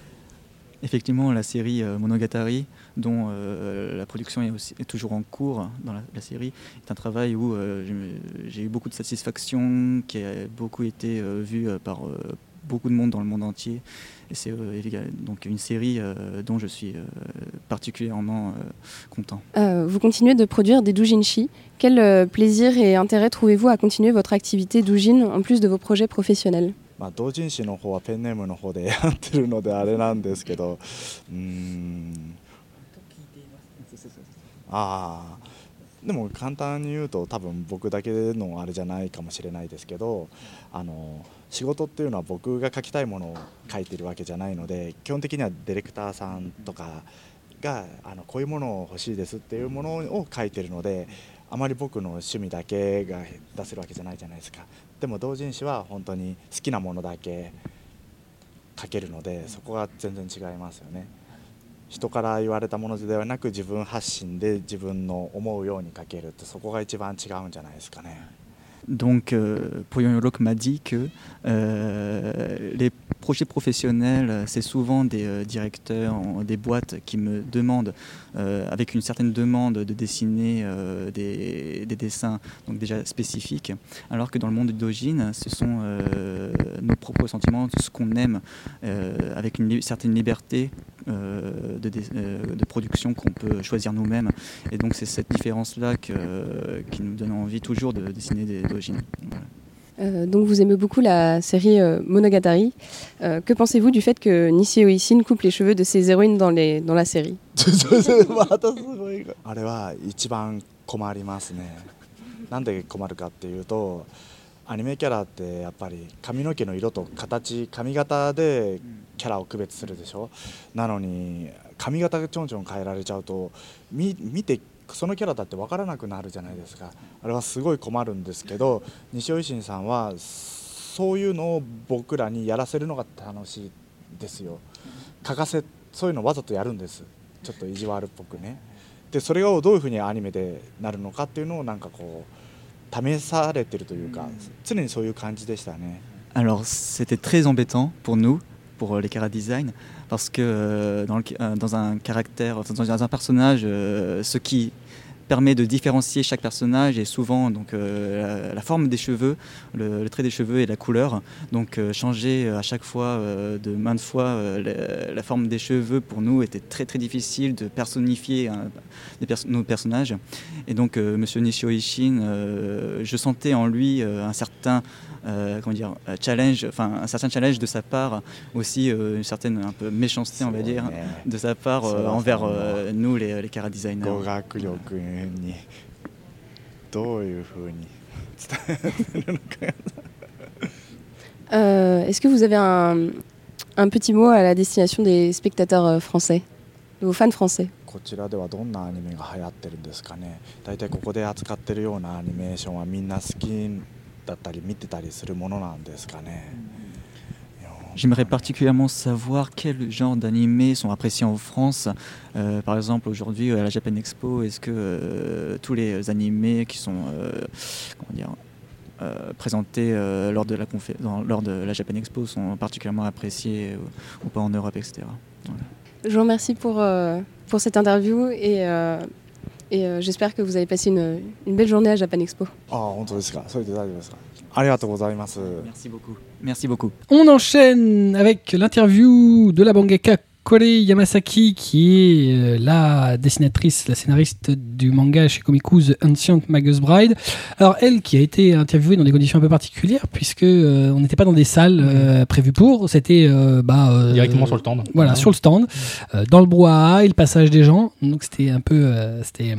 Effectivement, la série euh, Monogatari, dont euh, la production est, toujours en cours dans la, série, est un travail où euh, j'ai eu beaucoup de satisfaction, qui a beaucoup été vu par beaucoup de monde dans le monde entier. Et c'est donc une série dont je suis particulièrement content. Vous continuez de produire des doujinshi. Quel plaisir et intérêt trouvez-vous à continuer votre activité doujin en plus de vos projets professionnels? まあ、同人誌の方はペンネームの方でやってるのであれなんですけどうん。ああでも簡単に言うと多分僕だけのあれじゃないかもしれないですけどあの仕事っていうのは僕が書きたいものを書いてるわけじゃないので基本的にはディレクターさんとかがあのこういうものを欲しいですっていうものを書いてるのであまり僕の趣味だけが出せるわけじゃないじゃないですか。でも同人誌は本当に好きなものだけ書けるのでそこが全然違いますよね。人から言われたものではなく自分発信で自分の思うように書けるってそこが一番違うんじゃないですかね Donc, euh, Poyon Yolok m'a dit que euh, les projets professionnels, c'est souvent des euh, directeurs, des boîtes qui me demandent, euh, avec une certaine demande, de dessiner des, des dessins donc déjà spécifiques, alors que dans le monde du dojin, ce sont nos propres sentiments, ce qu'on aime, avec une certaine liberté de, dé- euh, de production qu'on peut choisir nous-mêmes. Et donc, c'est cette différence-là qui nous donne envie toujours de dessiner des. Voilà. Euh, donc vous aimez beaucoup la série euh, Monogatari. Euh, que pensez-vous du fait que Nishio Ishin coupe les cheveux de ses héroïnes dans, les, dans la série? アニメキャラってやっぱり髪の毛の色と形髪型でキャラを区別するでしょ？なのに髪型がちょんちょん変えられちゃうと見てそのキャラだって分からなくなるじゃないですか。あれはすごい困るんですけど西尾維新さんはそういうのを僕らにやらせるのが楽しいですよ。書かせそういうのわざとやるんです。ちょっと意地悪っぽくね。でそれがどういうふうにアニメでなるのかっていうのをなんかこう試されてるというか常にそういう感じでしたね Alors, c'était très embêtant pour nous, pour euh, les Kara Design, parce que euh, dans, le- euh, dans un caractère, enfin, dans un personnage, euh, ce qui permet de différencier chaque personnage est souvent donc, euh, la, forme des cheveux, le, trait des cheveux et la couleur. Donc, euh, changer euh, à chaque fois, de maintes fois, la, la forme des cheveux pour nous était très très difficile de personnifier nos personnages. Et donc, Monsieur Nishio Ishin, je sentais en lui un certain comment dire, euh, challenge, enfin un certain challenge de sa part, aussi euh, une certaine un peu méchanceté, on va dire, de sa part euh, Ça va, envers ça va. euh, nous les, les cara designers. 語学力にどういうふうに伝えるのか Euh, Est-ce que vous avez un, un petit mot à la destination des spectateurs euh, français, de vos fans français こちらではどんなアニメが流行ってるんですかね大体ここで扱ってるようなアニメーションはみんな好き だったり見てたりするものなんですかね J'aimerais particulièrement savoir quel genre d'animés sont appréciés en France. Euh, par exemple, aujourd'hui à la Japan Expo, est-ce que euh, tous les animés qui sont euh, comment dire, euh, présentés euh, lors, de la confé- dans- lors de la Japan Expo sont particulièrement appréciés ou, ou pas en Europe, etc. Voilà. Je vous remercie pour, euh, pour cette interview et, euh, et euh, j'espère que vous avez passé une, belle journée à Japan Expo. Oh, on trouvera. Allez, à Merci beaucoup. Merci beaucoup. On enchaîne avec l'interview de la Bangeka Kore Yamasaki, qui est euh, la dessinatrice, la scénariste du manga chez Komiku The Ancient Magus Bride. Alors elle, qui a été interviewée dans des conditions un peu particulières, puisque euh, on n'était pas dans des salles euh, prévues pour, c'était euh, bah, Directement sur le stand. Voilà, Ouais. sur le stand, dans le brouhaha et le passage des gens. Donc c'était un peu, c'était.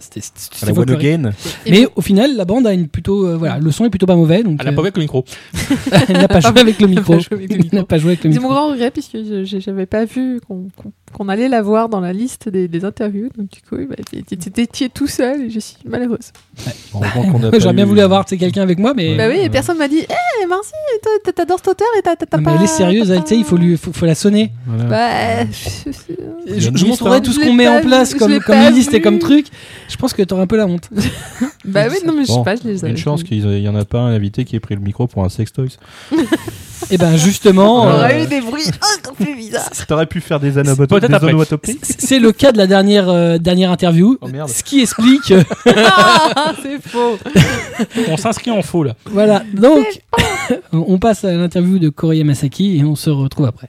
Euh, c'était- la folklorique. One Again. Mais au final, la bande a une plutôt, euh, voilà, le son est plutôt pas mauvais. Donc, Elle a pas euh, joué avec le micro. elle n'a pas joué avec le micro. Elle n'a pas joué avec le le C'est micro. mon grand regret puisque je j'avais pas vu qu'on qu'on- qu'on allait la voir dans la liste des, des interviews. Donc du coup, bah, es tout seul et je suis malheureuse. Pas J'aurais bien eu- voulu avoir tu sais, quelqu'un avec moi, mais. bah oui, et personne m'a dit Eh, Marcy, toi, t'a- t'adores cet auteur et t'as pas. mais elle est sérieuse, elle, tu sais, il faut, lui, faut, faut la sonner. Bah, Je, montrerai hein. tout ce qu'on met en place comme, liste et comme truc. Je pense que t'auras un peu la honte. Bah oui, non, mais je sais Bon, pas, je les Une chance qu'il n'y en a pas un invité qui ait pris le micro pour un sextoys. Et ben justement. On euh, aurait eu des bruits encore plus bizarres. T'aurais pu faire des onomatopées. C'est le cas de la dernière, euh, dernière interview. Oh, merde. Ce qui explique. euh, Ah, c'est faux. On s'inscrit en faux là. voilà. Donc, on passe à l'interview de Kore Yamasaki et on se retrouve après.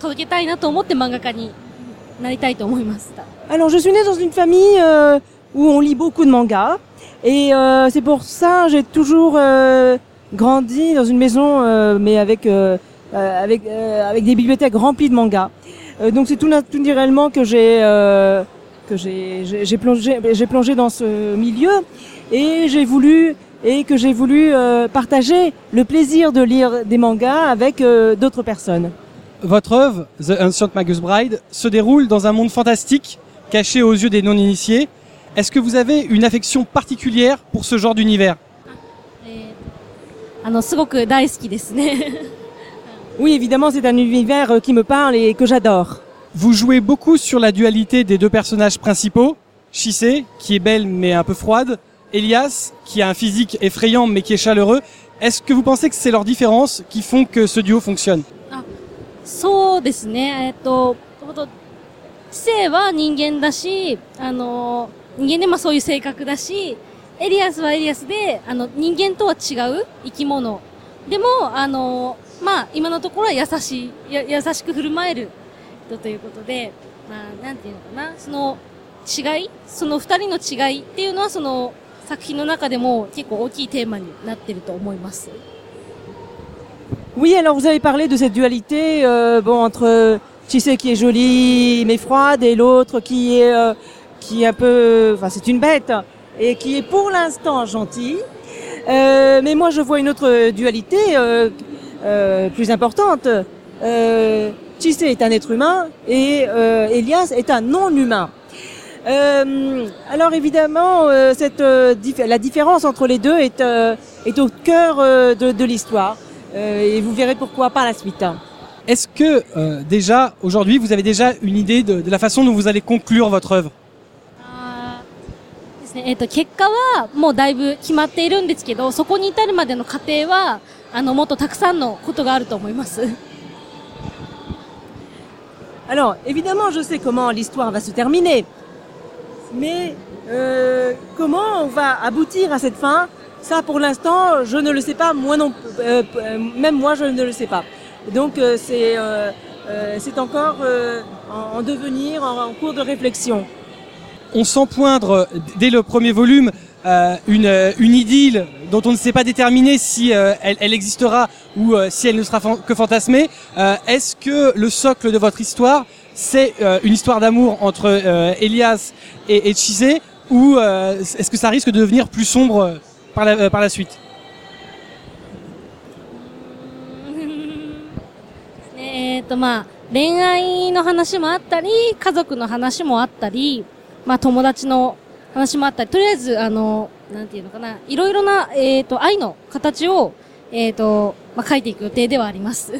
届けたいなと思って漫画家になりたいと思いました。 Alors, je suis née dans une famille euh, où on lit beaucoup de mangas. Et euh, c'est pour ça j'ai toujours euh, grandi dans une maison, euh, mais avec, euh, euh, avec, euh, avec des bibliothèques remplies de mangas. Euh, donc, c'est tout naturellement que j'ai euh, que j'ai j'ai- j'ai plongé, j'ai plongé dans ce milieu. Et j'ai voulu et que j'ai voulu euh, partager le plaisir de lire des mangas avec euh, d'autres personnes. Votre œuvre, The Ancient Magus Bride, se déroule dans un monde fantastique, caché aux yeux des non-initiés. Est-ce que vous avez une affection particulière pour ce genre d'univers? Oui, évidemment, c'est un univers euh, qui me parle et que j'adore. Vous jouez beaucoup sur la dualité des deux personnages principaux, Shise, qui est belle mais un peu froide, Elias, qui a un physique effrayant mais qui est chaleureux. Est-ce que vous pensez que c'est leurs différences qui font que ce duo fonctionne? そうですね。えっと、ほんと知性は人間だし、あの、人間でまあそういう性格だし、エリアスはエリアスで、あの、人間とは違う生き物。でも、あの、まあ、今のところは優しい、や優しく振る舞える人ということで、まあ、なんていうのかな、その違い、その二人の違いっていうのは、その作品の中でも結構大きいテーマになってると思います。Oui, alors vous avez parlé de cette dualité euh, bon, entre Chissé qui est jolie mais froide et l'autre qui est euh, qui est un peu, enfin c'est une bête et qui est pour l'instant gentille. Euh, mais moi je vois une autre dualité plus importante. Euh, Chissé est un être humain et Elias est un non-humain. Alors évidemment, la différence entre les deux est, au cœur de l'histoire Euh, et vous verrez pourquoi par la suite. Est-ce que euh, déjà, aujourd'hui, vous avez déjà une idée de, de la façon dont vous allez conclure votre œuvre ですね。えっ、と、結果はもうだいぶ決まっているんですけど、そこに至るまでの過程は、あの、もっとたくさんのことがあると思います。 Alors évidemment, je sais comment l'histoire va se terminer. Mais euh, comment on va aboutir à cette fin ça, pour l'instant, je ne le sais pas. Moi non, euh, euh, même moi, je ne le sais pas. Donc euh, c'est euh, euh, encore euh, en, en devenir, en, en cours de réflexion. On sent poindre dès le premier volume une, une idylle dont on ne sait pas déterminer si elle, elle existera ou si elle ne sera que fantasmée. Est-ce que le socle de votre histoire, c'est une histoire d'amour entre Elias et, et Chise ou est-ce que ça risque de devenir plus sombre par la, euh, par la suite えっ、と、まあ、恋愛の話もあったり、家族の話もあったり、まあ、友達の話もあったり、とりあえず、あの、なんていうのかな、いろいろな、えっ、と、愛の形を、えっ、と、まあ、書いていく予定ではあります。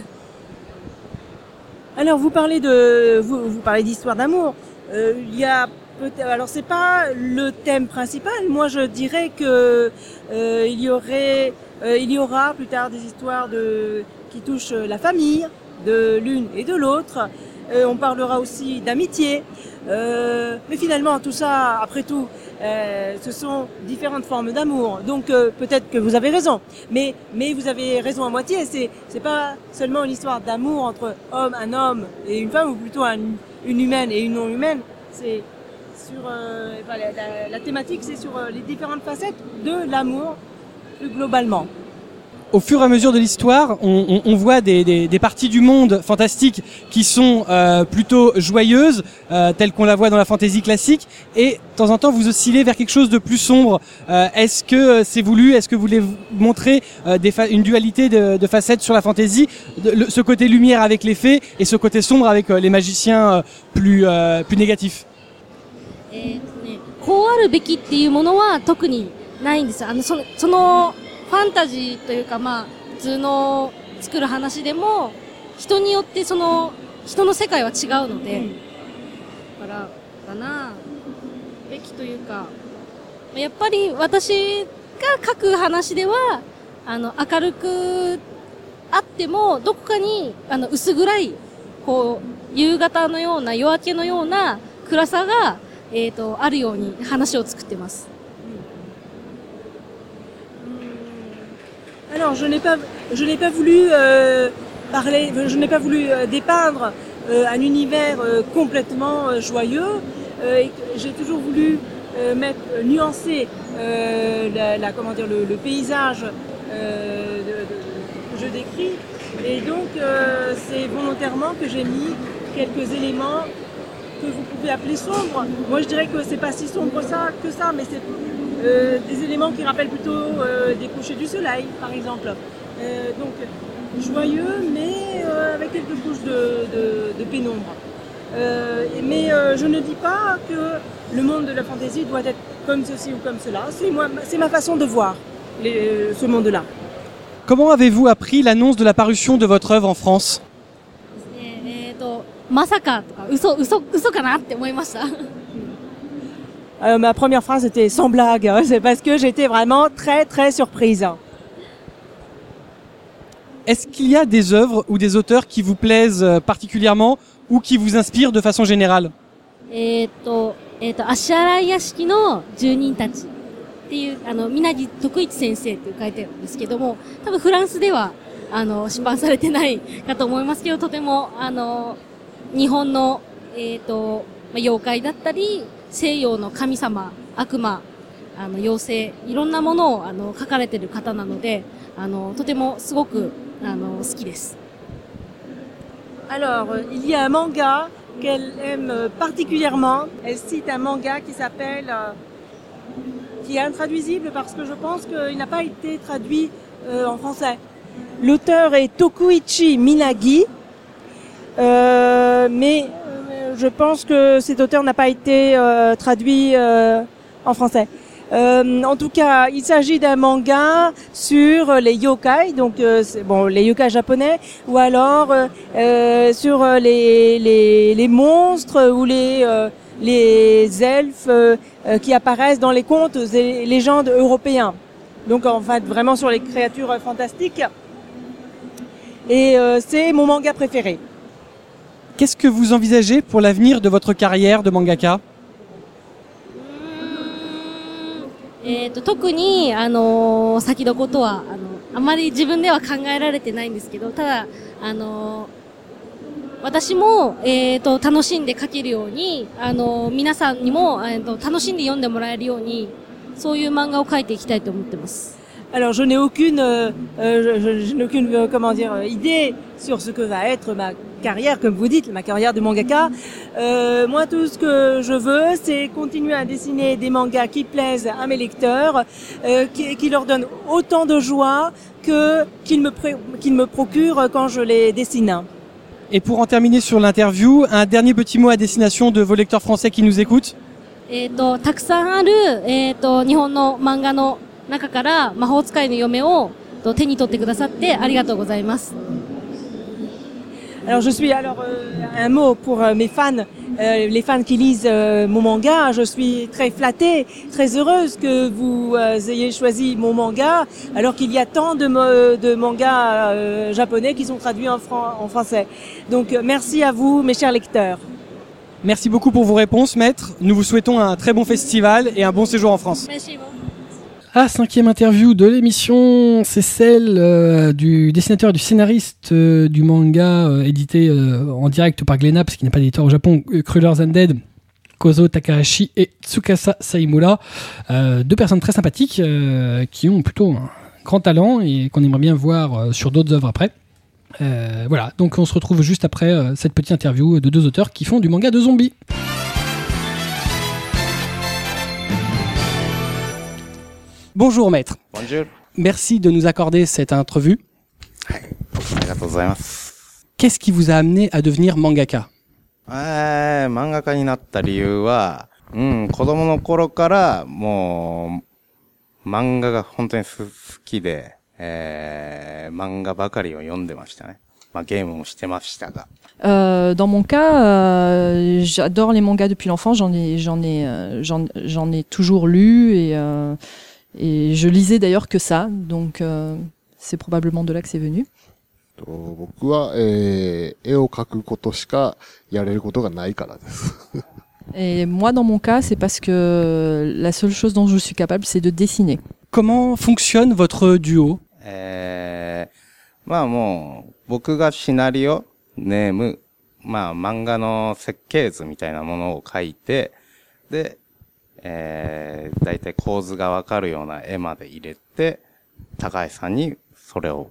Alors vous parlez de vous, vous parlez d'histoire d'amour. Euh, il y a peut-être alors c'est pas le thème principal. Moi je dirais que euh, il y aurait euh, il y aura plus tard des histoires de qui touchent la famille de l'une et de l'autre. Euh, on parlera aussi d'amitié. Euh, mais finalement tout ça après tout ce sont différentes formes d'amour. Donc peut-être que vous avez raison. Mais mais vous avez raison à moitié. C'est c'est pas seulement une histoire d'amour entre homme, un homme et une femme, ou plutôt un- une humaine et une non humaine. C'est euh, la, thématique, c'est sur euh, les différentes facettes de l'amour plus globalement. au fur et à mesure de l'histoire, on, voit des, parties du monde fantastique qui sont euh, plutôt joyeuses, telles qu'on la voit dans la fantasy classique, et de temps en temps vous oscillez vers quelque chose de plus sombre. Est-ce que c'est voulu? Est-ce que vous voulez montrer une dualité de, facettes sur la le- ce côté lumière avec les fées et ce côté sombre avec les magiciens plus négatifs えーとね、こうあるべきっていうものは特にないんですよ。あの、その、そのファンタジーというか、まあ、普通の作る話でも、人によってその、人の世界は違うので、だから、かな。べきというか、やっぱり私が書く話では、あの、明るくあっても、どこかに、あの、薄暗い、こう、夕方のような、夜明けのような暗さが、えっ、と、あるように話を作ってます。 Alors, je n'ai pas, je n'ai pas voulu euh, parler, je n'ai pas voulu euh, dépeindre euh, un univers euh, complètement euh, joyeux. Euh, et que j'ai toujours voulu euh, mettre, euh, nuancer euh, la, la- comment dire, le, le paysage euh, de- de- que je décris. Et donc, euh, c'est volontairement que j'ai mis quelques éléments que vous pouvez appeler sombre. Moi, je dirais que c'est pas si sombre ça que ça, mais c'est euh, des éléments qui rappellent plutôt euh, des couchers du soleil, par exemple. Euh, donc, joyeux, mais avec quelques couches de, pénombre. mais je ne dis pas que le monde de la fantaisie doit être comme ceci ou comme cela. C'est ma façon de voir ce monde-là. Comment avez-vous appris l'annonce de la parution de votre œuvre en France? まさかとか、嘘、嘘、嘘かなって思いました。 Euh, ma première phrase était sans blague. hein. C'est parce que j'étais vraiment très très surprise. Est-ce qu'il y a des œuvres ou des auteurs qui vous plaisent euh, particulièrement ou qui vous inspirent de façon générale えっと、えっ、と、足洗屋敷の住人たちっていう、あの、皆木徳一先生って書いてあるんですけども、多分フランスでは、あの、出版されてないかと思いますけど、とても、あの、 日本の、えっ、と、まあ、妖怪だったり、西洋の神様、悪魔、あの、妖精、いろんなものを、あの、書かれてる方なので、あの、とてもすごく、あの、好きです。 Alors, euh, il y a un manga qu'elle aime euh, particulièrement. Elle cite un manga qui s'appelle, euh, qui est intraduisible parce que je pense qu'il n'a pas été traduit euh, en français. L'auteur est Tokuichi Minagi, euh, mais euh, je pense que cet auteur n'a pas été euh, traduit euh, en français. Euh, en tout cas, il s'agit d'un manga sur les yokai, donc euh, bon les yokai japonais, ou alors euh, euh, sur euh, les, les, les monstres ou les euh, les elfes euh, euh, qui apparaissent dans les contes et légendes européens. Donc en fait vraiment sur les créatures euh, fantastiques. Et euh, c'est mon manga préféré. Qu'est-ce que vous envisagez pour l'avenir de votre carrière de mangaka? えっ、と、特に、あのー先のことは、あの、あまり自分では考えられてないんですけど、ただ、あのー私も、えっ、と、楽しんで書けるように、あのー皆さんにも、えーと、楽しんで読んでもらえるように、そういう漫画を書いていきたいと思ってます。Alors je n'ai aucune, euh, euh, je, je- je n'ai aucune euh, comment dire euh, idée sur ce que va être ma carrière, comme vous dites, ma carrière de mangaka. Euh, moi, tout ce que je veux, c'est continuer à dessiner des mangas qui plaisent à mes lecteurs, euh, qui, qui leur donnent autant de joie que qu'ils me pré- qu'ils me procurent quand je les dessine. Et pour en terminer sur l'interview, un dernier petit mot à destination de vos lecteurs français qui nous écoutent えっ、と、たくさんある、えっ、と、日本の漫画の 中から、魔法使いの嫁をと手に取ってくださってありがとうございます。 Alors je suis alors euh, un mot pour euh, mes fans, euh, les fans qui lisent euh, mon manga. Je suis très flattée, très heureuse que vous euh, ayez choisi mon manga, alors qu'il y a tant de, mo- de mangas euh, japonais qui sont traduits en, fran- en français. Donc euh, merci à vous, mes chers lecteurs. Merci beaucoup pour vos réponses, maître. Nous vous souhaitons un très bon festival et un bon séjour en France. Merci beaucoup. Ah, cinquième interview de l'émission, c'est celle euh, du dessinateur du scénariste euh, du manga euh, édité en direct par Glénat, parce qu'il n'est pas d'éditeur au Japon, Crullers Undead, Kozo Takahashi et Tsukasa Saimura. Deux personnes très sympathiques qui ont plutôt un grand talent et qu'on aimerait bien voir sur d'autres œuvres après. Voilà, donc on se retrouve juste après cette petite interview de deux auteurs qui font du manga de zombies. Bonjour maître. Bonjour. Merci de nous accorder cette entrevue. ありがとうございます。 Qu'est-ce qui vous a amené à devenir mangaka えー、漫画家になった理由は、うん、子供の頃からもう、漫画が本当にす好きで、えー、漫画ばかりを読んでましたね。 まあ、ゲームもしてましたが、 Euh, dans mon cas, euh, j'adore les mangas depuis l'enfance. J'en ai, j'en ai, euh, j'en, j'en ai toujours lu et euh, et je lisais d'ailleurs que ça. Donc euh, c'est probablement de là que c'est venu. と僕は、えー絵を描くことしかやれることがないからです。 Et moi, dans mon cas, c'est parce que la seule chose dont je suis capable, c'est de dessiner. Comment fonctionne votre duo えー、まあもう、僕がシナリオ、ネーム、まあ漫画の設計図みたいなものを書いて、で、 えー、だいたい構図がわかるような絵まで入れて、高井さんにそれを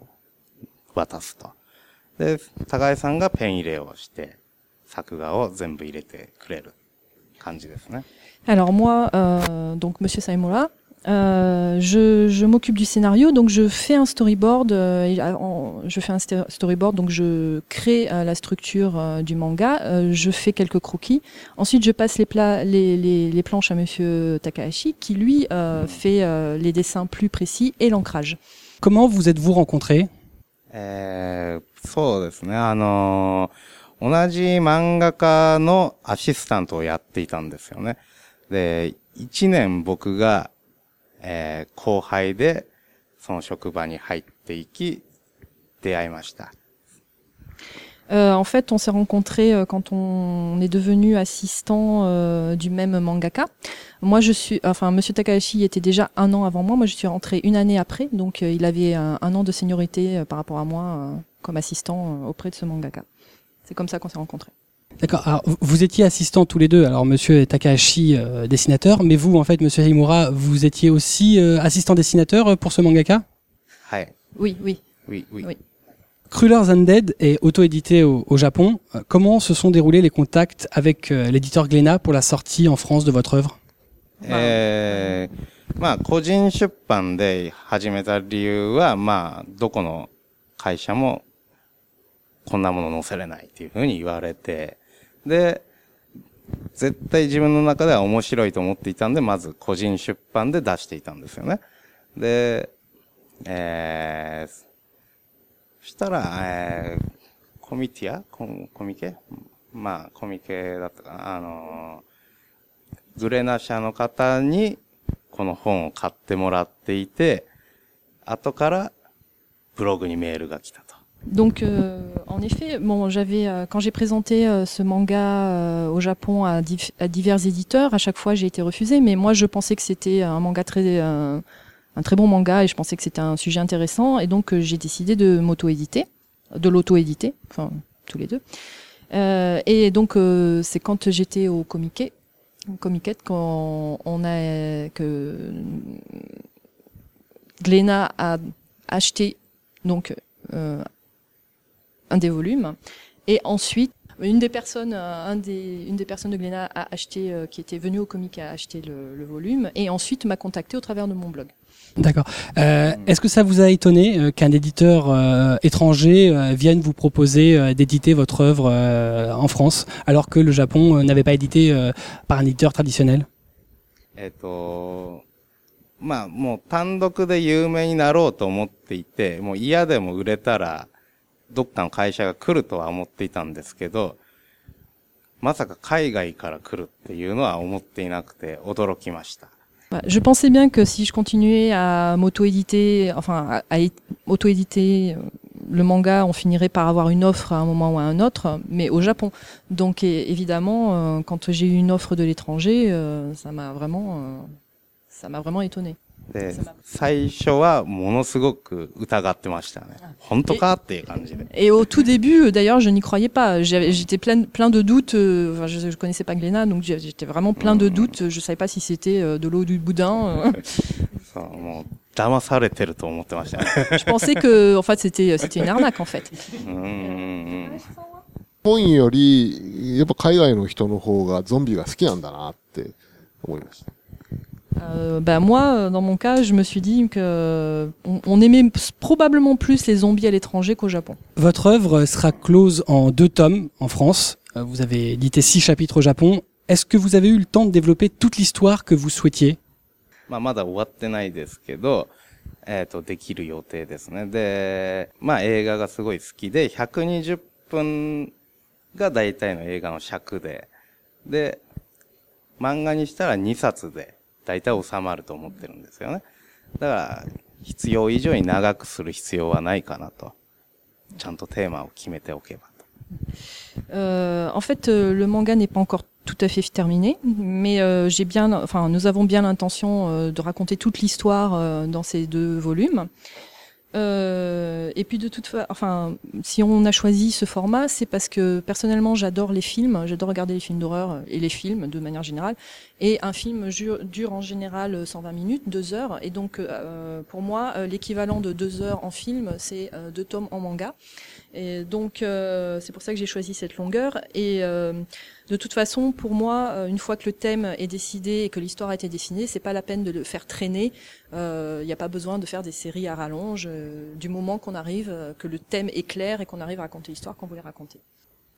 渡すと。で、高井さんがペン入れをして、作画を全部入れてくれる感じですね。Alors moi, euh, donc Monsieur Saimura, euh, je, je m'occupe du scénario, donc je fais un storyboard. euh, et, euh, en- je fais un sté- storyboard, donc je crée euh, la structure euh, du manga. euh, je fais quelques croquis. Ensuite, je passe les, pla- les, les, les planches à Monsieur Takahashi, qui lui euh, fait euh, les dessins plus précis et l'ancrage. Comment vous êtes-vous rencontrés えーそうですね。あのー同じ漫画家のアシスタントをやっていたんですよね。で、一年僕が、 えー後輩で、その職場に入っていき、出会いました。 Euh, en fait, on s'est rencontrés euh, quand on est devenu assistant euh, du même mangaka. Moi, je suis, enfin, Monsieur Takahashi était déjà un an avant moi. Moi, je suis rentrée une année après, donc euh, il avait un, un an de seniorité euh, par rapport à moi euh, comme assistant euh, auprès de ce mangaka. C'est comme ça qu'on s'est rencontrés. D'accord. Alors, vous- vous étiez assistants tous les deux. Alors, monsieur Takahashi, euh, dessinateur, mais vous, en fait, monsieur Himura, vous étiez aussi euh, assistant dessinateur euh, pour ce mangaka はい。 Oui, oui. Oui, oui. Oui. Crullers Undead est auto-édité au, au Japon. Euh, Comment se sont déroulés les contacts avec euh, l'éditeur Glénat pour la sortie en France de votre œuvre えーまあ、個人出版で始めた理由は、まあ、どこの会社も、こんなもの載せれないっていうふうに言われて、 で、絶対自分の中では面白いと思っていたんで、まず個人出版で出していたんですよね。で、えー、そしたら、えー、コミティア？ココミケ？まあ、コミケだったかな。あのーグレナ社の方にこの本を買ってもらっていて、後からブログにメールが来たと。Donc, euh, en effet, bon, j'avais euh, quand j'ai présenté euh, ce manga euh, au Japon à, dif- à divers éditeurs, à chaque fois j'ai été refusée, mais moi je pensais que c'était un manga très, euh, un très bon manga et je pensais que c'était un sujet intéressant et donc euh, j'ai décidé de m'auto-éditer, de l'auto-éditer, enfin tous les deux. Et donc c'est quand j'étais au Comiquet, au Comiquet quand on a que Glénat a acheté donc euh, un des volumes. Et ensuite, une des personnes, euh, un des, une des personnes de Glénat a acheté, euh, qui était venue au comique a acheté le, le volume et ensuite m'a contacté au travers de mon blog. D'accord. Euh, Est-ce que ça vous a étonné euh, qu'un éditeur euh, étranger euh, vienne vous proposer euh, d'éditer votre œuvre euh, en France, alors que le Japon euh, n'avait pas édité euh, par un éditeur traditionnel えっ、と、まあもう単独で有名になろうと思っていて、もう嫌でも売れたら、 どっかの会社が来るとは思っていたんですけど、まさか海外から来るっていうのは思っていなくて驚きました。 Voilà. Je pensais bien que si je continuais à m'auto-éditer, enfin à, à é- auto-éditer euh, le manga, on finirait par avoir une offre à un moment ou à un autre, mais au Japon. Donc é- évidemment, euh, quand j'ai eu une offre de l'étranger, euh, ça m'a vraiment, euh, ça m'a vraiment étonné. で、最初はものすごく疑ってましたね。本当かっていう感じで。Et au tout début, euh, d'ailleurs, je n'y croyais pas. J'avais- J'étais plein, plein de doutes. euh, Enfin, je, je connaissais pas Glénat, donc j'étais vraiment plein de doutes. Je savais pas si c'était euh, de l'eau du boudin. euh. そう、もう騙されてると思ってましたね。Je pensais que, en fait, c'était, c'était une arnaque, en fait. うーん。本より、やっぱ海外の人の方がゾンビが好きなんだなって思いました。Euh, bah moi, euh, dans mon cas, je me suis dit que on, on aimait p- probablement plus les zombies à l'étranger qu'au Japon. Votre œuvre sera close en deux tomes en France. Euh, Vous avez édité six chapitres au Japon. Est-ce que vous avez eu le temps de développer toute l'histoire que vous souhaitiez まあまだ終わってないですけど、 えっ、と、できる予定ですね。で、まあ映画がすごい好きで、120分が大体の映画の尺で、で、漫画にしたら2冊で 大体収まると思ってるんですよね。だから、必要以上に長くする必要はないかなと。ちゃんとテーマを決めておけば。 Euh, en fait, euh, le manga n'est pas encore tout à fait terminé, mais euh, j'ai bien, enfin, nous avons bien l'intention euh, de raconter toute l'histoire euh, dans ces deux volumes. Euh, et puis de toute façon, enfin, si on a choisi ce format, c'est parce que personnellement j'adore les films, j'adore regarder les films d'horreur et les films de manière générale. Et un film dure en général 120 minutes, deux heures, et donc euh, pour moi euh, l'équivalent de deux heures en film, c'est euh, deux tomes en manga. Et donc euh, c'est pour ça que j'ai choisi cette longueur. Et euh, de toute façon, pour moi, euh, une fois que le thème est décidé et que l'histoire a été dessinée, c'est pas la peine de le faire traîner. Il n'y a pas besoin de faire des séries à rallonge. euh, du moment qu'on arrive, euh, que le thème est clair et qu'on arrive à raconter l'histoire qu'on voulait raconter.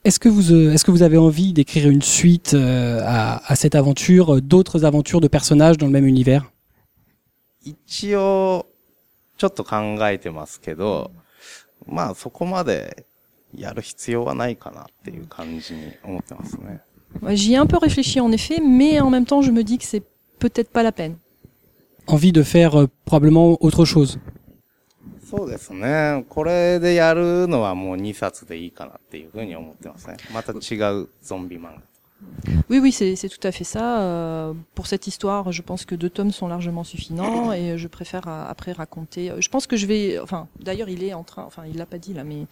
Est-ce que vous, euh, est-ce que vous avez envie d'écrire une suite euh, à, à cette aventure, euh, d'autres aventures de personnages dans le même univers 一応、ちょっと考えてますけど、 まあそこまでやる必要はないかなっていう感じに思ってますね。J'y ai un peu réfléchi en effet, mais en même temps, je me dis que c'est peut-être pas la peine. Envie de faire euh, probablement autre chose そうですね。これでやるのはもう2冊でいいかなっていうふうに思ってますね。また違うゾンビ漫画。Oui, oui, c'est tout à fait ça. Euh, pour cette histoire, je pense que deux tomes sont largement suffisants et je préfère euh, après raconter. Je pense que je vais, enfin, d'ailleurs, il est en train, enfin, il l'a pas dit là, mais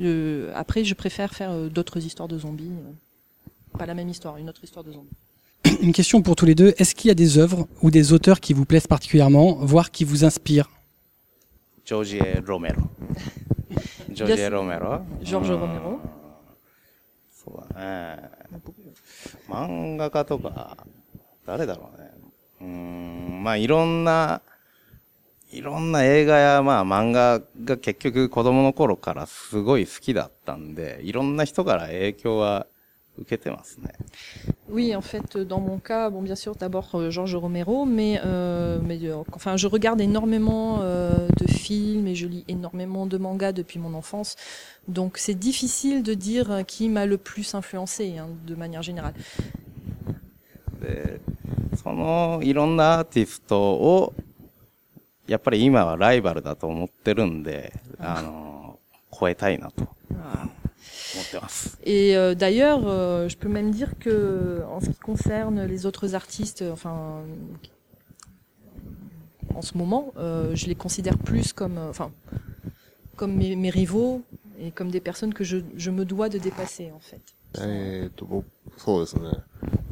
euh, après, je préfère faire d'autres histoires de zombies. Pas la même histoire, une autre histoire de zombies. Une question pour tous les deux. Est-ce qu'il y a des œuvres ou des auteurs qui vous plaisent particulièrement, voire qui vous inspirent? George Romero. George Romero. George mm. Romero. 漫画家とか、誰だろうね。うん、まあいろんな、いろんな映画やまあ漫画が結局子供の頃からすごい好きだったんで、いろんな人から影響は。Oui, en fait, dans mon cas, bon, bien sûr, d'abord euh, Georges Romero, mais, euh, mais euh, enfin, je regarde énormément euh, de films et je lis énormément de mangas depuis mon enfance. Donc, c'est difficile de dire euh, qui m'a le plus influencé, hein, de manière générale. で、そのいろんなアーティストを、やっぱり今はライバルだと思ってるんで、あの、超えたいなと思ってます。 Et euh, d'ailleurs, euh, je peux même dire que, en ce qui concerne les autres artistes, euh, enfin, en ce moment, euh, je les considère plus comme, euh, enfin, comme mes, mes rivaux et comme des personnes que je, je me dois de dépasser, en fait. えっ、と、僕、そうですね。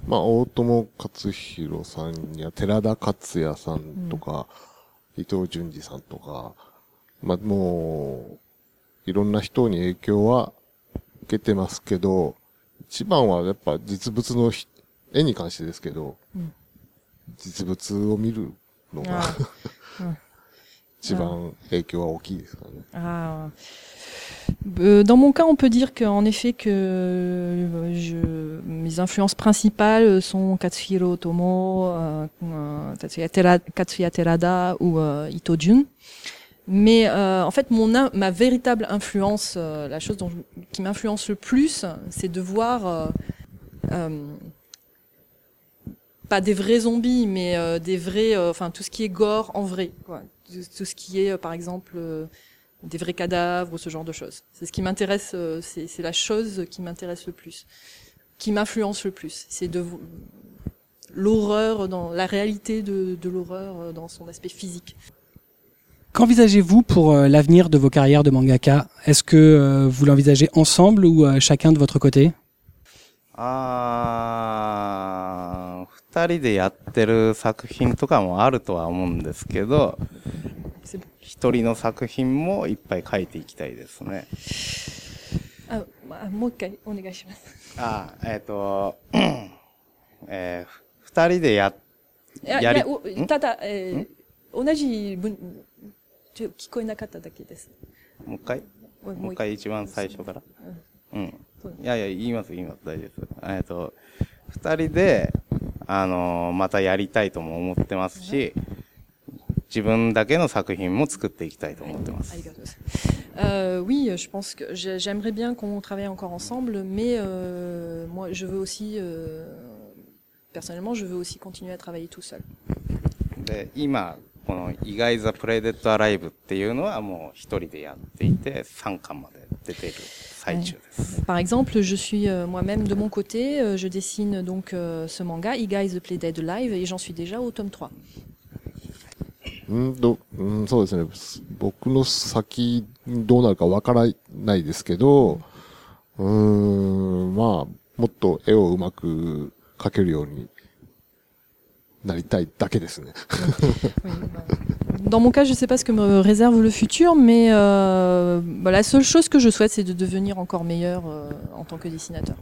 まあ、大友克弘さんや寺田克也さんとか、伊藤淳二さんとか、まあ、もう、いろんな人に影響は受 けてますけど、一番はやっぱ実物のひ絵に関してですけど、うん実物を見るのが、あうん一番影響は大きいですからね。 Ah. Euh, Dans mon cas, on peut dire qu'en effet que euh, je, mes influences principales sont Katsuhiro Otomo, euh, euh, Tatsuya, Tera- Katsuya Terada ou euh, Ito Jun. Mais euh, en fait, mon ma véritable influence, euh, la chose dont je- qui m'influence le plus, c'est de voir euh, euh, pas des vrais zombies, mais euh, des vrais, euh, enfin tout ce qui est gore en vrai, quoi. Tout, ce qui est, par exemple, des vrais cadavres ou ce genre de choses. C'est ce qui m'intéresse, c'est la chose qui m'intéresse le plus, qui m'influence le plus. C'est de l'horreur dans la réalité de, de l'horreur dans son aspect physique. Qu'envisagez-vous pour euh, l'avenir de vos carrières de mangaka Est-ce que euh, vous l'envisagez ensemble ou euh, chacun de votre côté あー、二人でやってる作品とかもあるとは思うんですけど、一人の作品もいっぱい書いていきたいですね。 Ah, ah, もう一回お願いします。あー、えっ、と、えー、二人でや、いややり、いやおただ、えー同じ文 ちょ聞こえなかっただけです。もう一回もう一回一番最初からうんそう。いやいや、言います、言います、大丈夫です。えっと、二人で、あのーまたやりたいとも思ってますし、自分だけの作品も作っていきたいと思ってます。Euh, oui, je pense que j'ai- j'aimerais bien qu'on travaille encore ensemble, mais euh, moi, je veux aussi, euh, personnellement, je veux aussi continuer à travailler tout seul. で、今、この意外ザプレイデッドアライブっていうのはもう一人でやっていて、3巻まで出ている最中です。Par exemple, je suis euh, moi-même de mon côté, euh, je dessine donc euh, ce manga, E Guys Play Dead Live, et j'en suis déjà au tome 3. うんと、うん、そうですね。僕の先どうなるかわからないですけど、うーん、まあ、もっと絵をうまく描けるようになりたいだけですね。 Dans mon cas, je ne sais pas ce que me réserve le futur, mais euh, bah, la seule chose que je souhaite, c'est de devenir encore meilleur euh, en tant que dessinateur.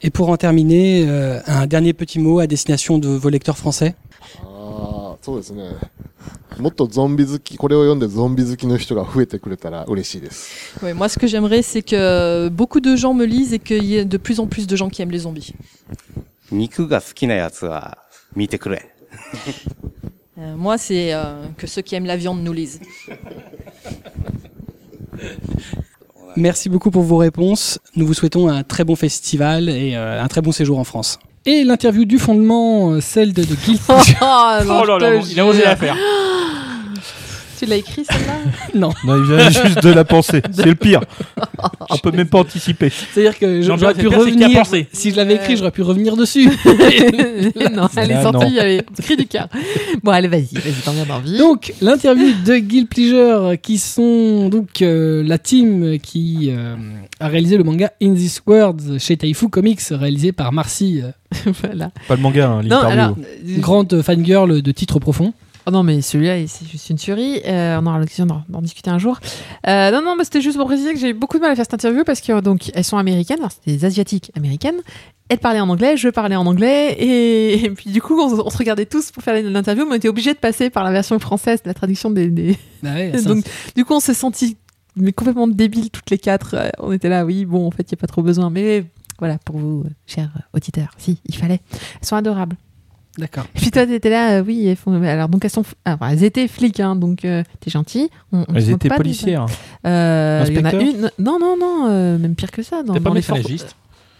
Et pour en terminer, euh, un dernier petit mot à destination de vos lecteurs français ああ、そうですね。もっとゾンビ好き、これを読んでゾンビ好きの人が増えてくれたら嬉しいです。 Ouais, moi, ce que j'aimerais, c'est que beaucoup de gens me lisent et qu'il y ait de plus en plus de gens qui aiment les zombies. 肉が好きなやつは 見てくれ。 Euh, moi, c'est euh, que ceux qui aiment la viande nous lisent. Merci beaucoup pour vos réponses. Nous vous souhaitons un très bon festival et euh, un très bon séjour en France. Et l'interview du fondement, euh, celle de, de Guy. Oh, non, Oh là je là, te il a osé la jure. faire. Tu l'as écrit celle-là non. Non, il vient juste de la penser. C'est le pire. On peut même pas anticiper. C'est-à-dire que Non, j'aurais pu pire, c'est qu'il a revenir. pensé. Si je l'avais écrit, j'aurais pu revenir dessus. non, elle est Là, sortie, non. y avait cri du cœur. Bon, allez, vas-y, vas-y, t'en viens d'envie. Donc, l'interview de Guild Pleasure, qui sont donc euh, la team qui euh, a réalisé le manga In This World chez Taifu Comics, réalisé par Marcy, euh, voilà. Pas le manga, hein, Non, l'interview. alors, grande fangirl de titre profond. Oh non, mais celui-là, c'est juste une tuerie. Euh, on aura l'occasion d'en discuter un jour. Euh, non, non, mais c'était juste pour préciser que j'ai eu beaucoup de mal à faire cette interview parce que donc elles sont américaines, alors c'était des asiatiques américaines. Elles parlaient en anglais, je parlais en anglais, et, et puis du coup, on, on se regardait tous pour faire l'interview, mais on était obligés de passer par la version française, la traduction des. des- Ah ouais, ça, donc, du coup, on s'est sentis mais complètement débiles toutes les quatre. Euh, On était là, oui, bon, en fait, il n'y a pas trop besoin, mais voilà, pour vous, euh, chers auditeurs, si, il fallait. Elles sont adorables. D'accord. Et puis toi, t'étais là, euh, oui, elles font. Alors, donc, elles sont. ah, enfin, elles étaient flics, hein, donc euh, t'es gentil. On- on Elles étaient pas policières. Euh, Il y en a une. Non, non, non, euh, même pire que ça. Dans, T'es pas dans les forces- métallagiste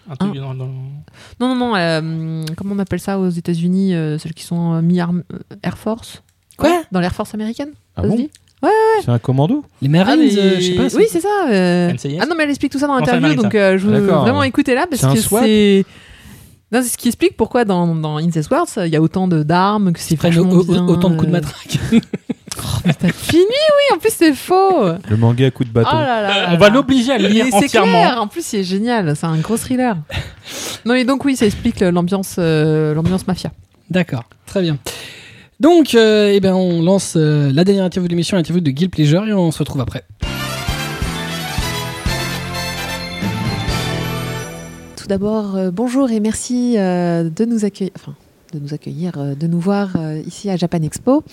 Un truc dans- dans- Non, non, non. euh, comment on appelle ça aux États-Unis euh, Celles qui sont euh, euh, Air Force? Quoi? Dans l'Air Force américaine Ah ça se bon? Dit Ouais, ouais. C'est un commando? Les Marines, Ah, mais- euh, je sais pas. Oui, c'est ça. euh. Ah non, mais elle explique tout ça dans l'interview, donc euh, je veux vraiment écouter là parce que c'est. Non, c'est ce qui explique pourquoi dans, dans In This World, il y a autant de- d'armes, que c'est prennent vachement au- au- bien, autant de coups de euh, matraque. mais t'as fini, oui, en plus c'est faux. Le manga à coup de bâton. Oh là là là On va l'obliger à le lire C'est entièrement. clair, en plus c'est génial, c'est un gros thriller. non et donc oui, ça explique euh, l'ambiance, euh, l'ambiance mafia. D'accord, très bien. Donc, euh, eh ben, on lance euh, la dernière interview de l'émission, l'interview de Guild Pleasure, et on se retrouve après. Tout d'abord, euh, bonjour et merci euh, de nous accueillir, enfin, de nous accueillir, euh, de nous voir euh, ici à Japan Expo.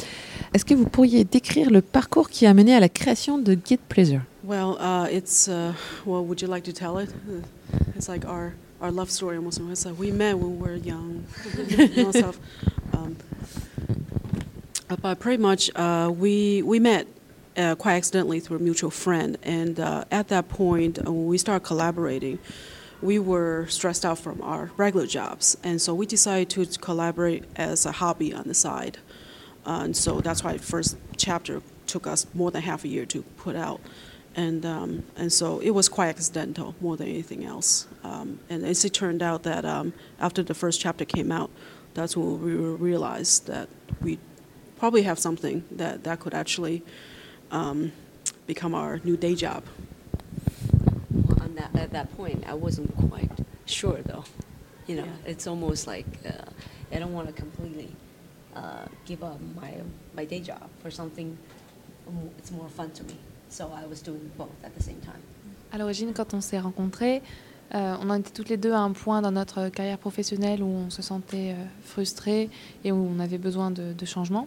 Est-ce que vous pourriez décrire le parcours qui a mené à la création de Guide Pleasure? Well, uh, it's uh, well. Would you like to tell it? Uh, It's like our our love story almost. It's like we met when we were young. Um, uh, but pretty much, uh, we we met uh, quite accidentally through a mutual friend, and at that point, we started collaborating, we were stressed out from our regular jobs, and so we decided to collaborate as a hobby on the side. Uh, and so that's why first chapter took us more than half a year to put out. And, um, and so it was quite accidental more than anything else. Um, and as it turned out that um, after the first chapter came out, that's when we realized that we probably have something that, that could actually um, become our new day job. On that, at that point, I wasn't quite sure though. You know, it's almost like uh, I don't want to completely uh, give up my my day job for something. m- It's more fun to me, so I was doing both at the same time. À l'origine, quand on s'est rencontrés, euh, on en était toutes les deux à un point dans notre carrière professionnelle où on se sentait euh, frustrés et où on avait besoin de, de changement.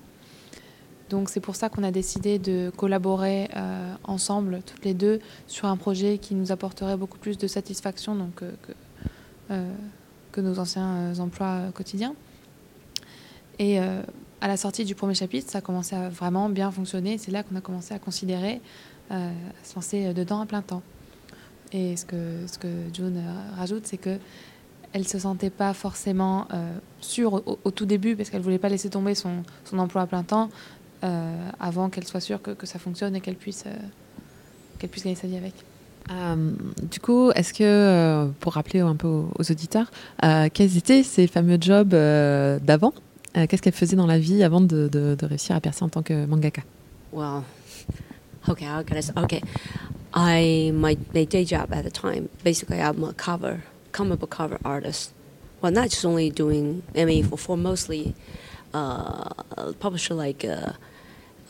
Donc c'est pour ça qu'on a décidé de collaborer euh, ensemble, toutes les deux, sur un projet qui nous apporterait beaucoup plus de satisfaction donc, euh, que, euh, que nos anciens emplois quotidiens. Et à la sortie du premier chapitre, ça a commencé à vraiment bien fonctionner. C'est là qu'on a commencé à considérer à se lancer dedans à plein temps. Et ce que, ce que June rajoute, c'est que elle se sentait pas forcément sûre au, au tout début parce qu'elle voulait pas laisser tomber son, son emploi à plein temps euh, avant qu'elle soit sûre que, que ça fonctionne et qu'elle puisse, euh, qu'elle puisse gagner sa vie avec. Euh, du coup, est-ce que, euh, pour rappeler un peu aux, aux auditeurs, euh, quels étaient ces fameux jobs euh, d'avant? Euh, Qu'est-ce qu'elle faisait dans la vie avant de, de- de réussir à percer en tant que mangaka? Well, okay, I say? Okay, I my, my day job at the time. Basically, I'm a cover comic book cover artist. Well, not just only doing. I mean, for, for mostly uh, publisher like uh,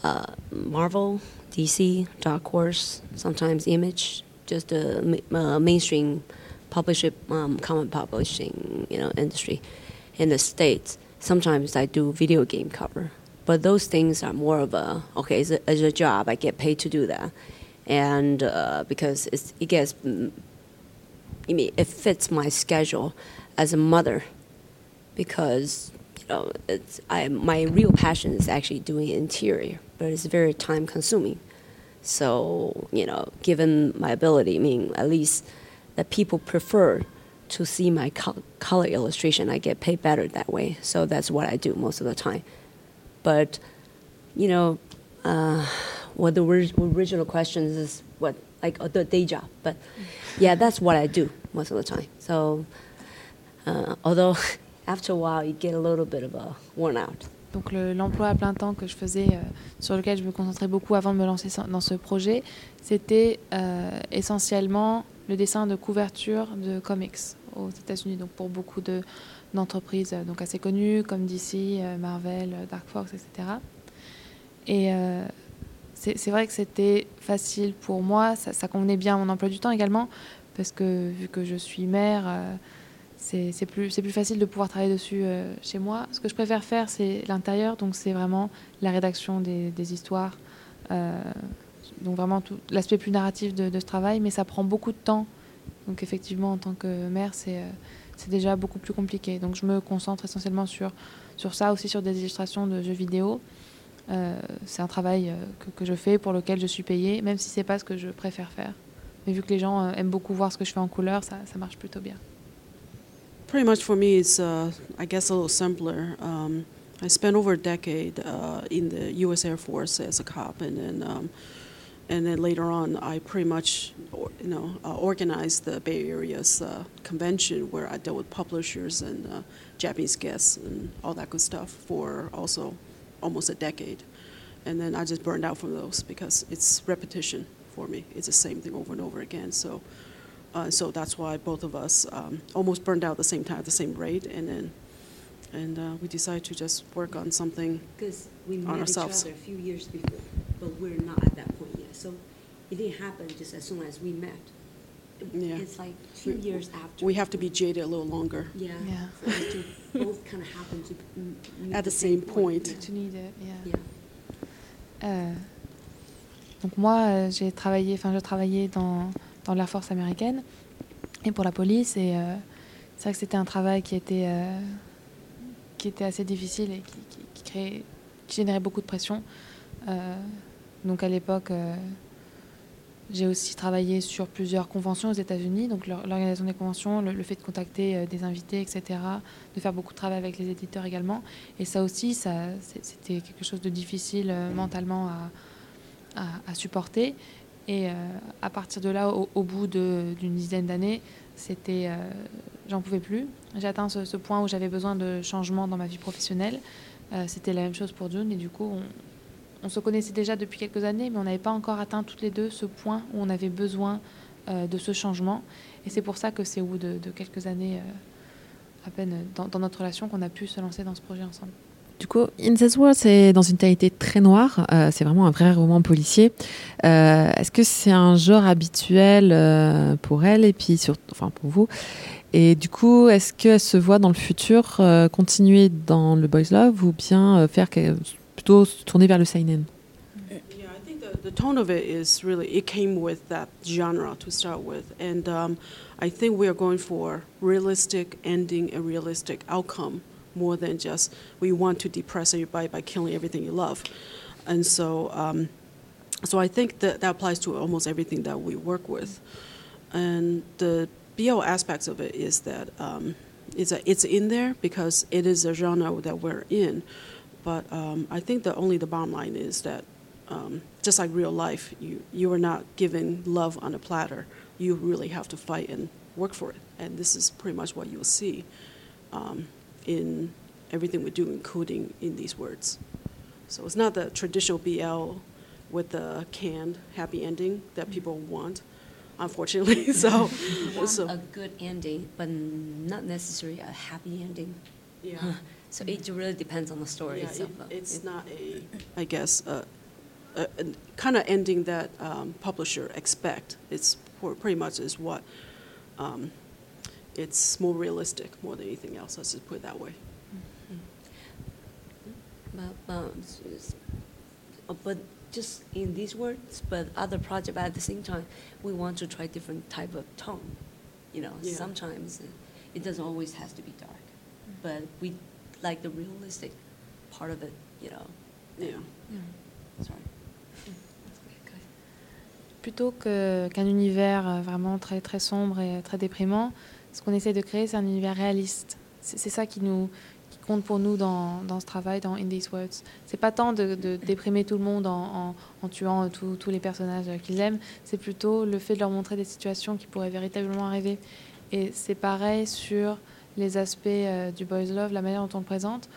uh, Marvel, DC, Dark Horse, sometimes Image, just ma- uh, mainstream publisher um, comic publishing you know industry in the states. Sometimes I do video game cover, but those things are more of a okay. As a, a job, I get paid to do that, and uh, because it's, it gets, mm, I mean, it fits my schedule as a mother, because you know it's I my real passion is actually doing interior, but it's very time consuming. So you know, given my ability, I mean, at least that people prefer to see my col- color illustration. I get paid better that way. So that's what I do most of the time. But, you know, uh, what the original question is what, like the day job. But yeah, that's what I do most of the time. So, uh, although after a while you get a little bit of a worn out. Donc le- l'emploi à plein temps que je faisais, euh, sur lequel je me concentrais beaucoup avant de me lancer dans ce projet, c'était euh, essentiellement le dessin de couverture de comics aux États-Unis. Donc pour beaucoup de- d'entreprises euh, assez connues comme DC, Marvel, Dark Fox, etc. Et c'est vrai que c'était facile pour moi, ça, ça convenait bien à mon emploi du temps également, parce que vu que je suis mère, c'est plus, facile de pouvoir travailler dessus euh, chez moi. Ce que je préfère faire, c'est l'intérieur, donc c'est vraiment la rédaction des, histoires, euh, donc vraiment l'aspect plus narratif de, ce travail, mais ça prend beaucoup de temps. Donc effectivement, en tant que mère, c'est euh, déjà beaucoup plus compliqué. Donc je me concentre essentiellement sur, ça, aussi sur des illustrations de jeux vidéo. C'est un travail que, je fais pour lequel je suis payée, même si c'est pas ce que je préfère faire. Mais vu que les gens aiment beaucoup voir ce que je fais en couleur, ça marche plutôt bien. Pretty much for me, it's uh, I guess a little simpler. Um, I spent over a decade uh, in the U.S. Air Force as a cop, and then um, and then later on, I pretty much you know uh, organized the Bay Area's uh, convention where I dealt with publishers and uh, Japanese guests and all that good stuff for also almost a decade, and then I just burned out from those because it's repetition for me. It's the same thing over and over again. So. Uh, so that's why both of us um, almost burned out at the same time, at the same rate, and then and uh, we decided to just work on something Because we on met ourselves. each other a few years before, but we're not at that point yet. So it didn't happen just as soon as we met. Yeah. It's like two We- years after. We have to be jaded a little longer. Yeah. Yeah. For us to both kind of happen to m- meet At the same point. To need it, yeah. Yeah. Euh, donc moi, j'ai travaillé, enfin, je travaillais dans, dans l'Air Force américaine et pour la police. Et euh, c'est vrai que c'était un travail qui était, euh, qui était assez difficile et qui, créait, qui générait beaucoup de pression. Euh, donc à l'époque, euh, j'ai aussi travaillé sur plusieurs conventions aux États-Unis, donc l'or- l'organisation des conventions, le, fait de contacter des invités, etc., de faire beaucoup de travail avec les éditeurs également. Et ça aussi, ça, c'était quelque chose de difficile mentalement à, à supporter. Et euh, à partir de là, au, bout d'une dizaine d'années, c'était, euh, j'en pouvais plus. J'ai atteint ce, point où j'avais besoin de changement dans ma vie professionnelle. Euh, c'était la même chose pour June, et du coup, on, se connaissait déjà depuis quelques années, mais on n'avait pas encore atteint toutes les deux ce point où on avait besoin de ce changement. Et c'est pour ça que c'est au bout de, quelques années, à peine dans notre relation, qu'on a pu se lancer dans ce projet ensemble. Du coup, In This World, c'est dans une tonalité très noire. euh, c'est vraiment un vrai roman policier. Euh, Est-ce que c'est un genre habituel euh, pour elle et puis sur, enfin pour vous? Et du coup, est-ce qu'elle se voit dans le futur euh, continuer dans le boys love ou bien euh, faire plutôt se tourner vers le seinen? Yeah, I think the, the tone of it is really, it came with that genre to start with. And um, I think we are going for realistic ending and realistic outcome more than just we want to depress everybody by killing everything you love. And so, um, so I think that that applies to almost everything that we work with. And the BL aspects of it is that um, it's, a, it's in there because it is a genre that we're in. But um, I think that only the bottom line is that um, just like real life, you, you are not given love on a platter. You really have to fight and work for it. And this is pretty much what you'll see um, in everything we do, including in these words. So it's not the traditional BL with the canned happy ending that people want, unfortunately. so, so a good ending, but not necessarily a happy ending. Yeah. so it really depends on the story Yeah, itself. it- it's not a, I guess, a, a, kind of ending that um, publisher expect. It's pretty much is what um, it's more realistic more than anything else. Let's just put it that way. But, but, s- s- uh, but just in these words, but other project, but at the same time, we want to try different type of tone. You know, Yeah. sometimes uh, it doesn't always has to be dark, but we like the realistic part of it. You know. Yeah. yeah. Sorry. Plutôt que- qu'un univers euh, vraiment très, très sombre et très déprimant, ce qu'on essaie de créer, c'est un univers réaliste. C'est ça qui, nous, qui compte pour nous dans, dans ce travail, dans In These Words. C'est pas tant de, déprimer tout le monde en, en- tuant tous- les personnages qu'ils aiment, c'est plutôt le fait de leur montrer des situations qui pourraient véritablement arriver. Et c'est pareil sur les aspects euh, du boys love, la manière dont on le présente.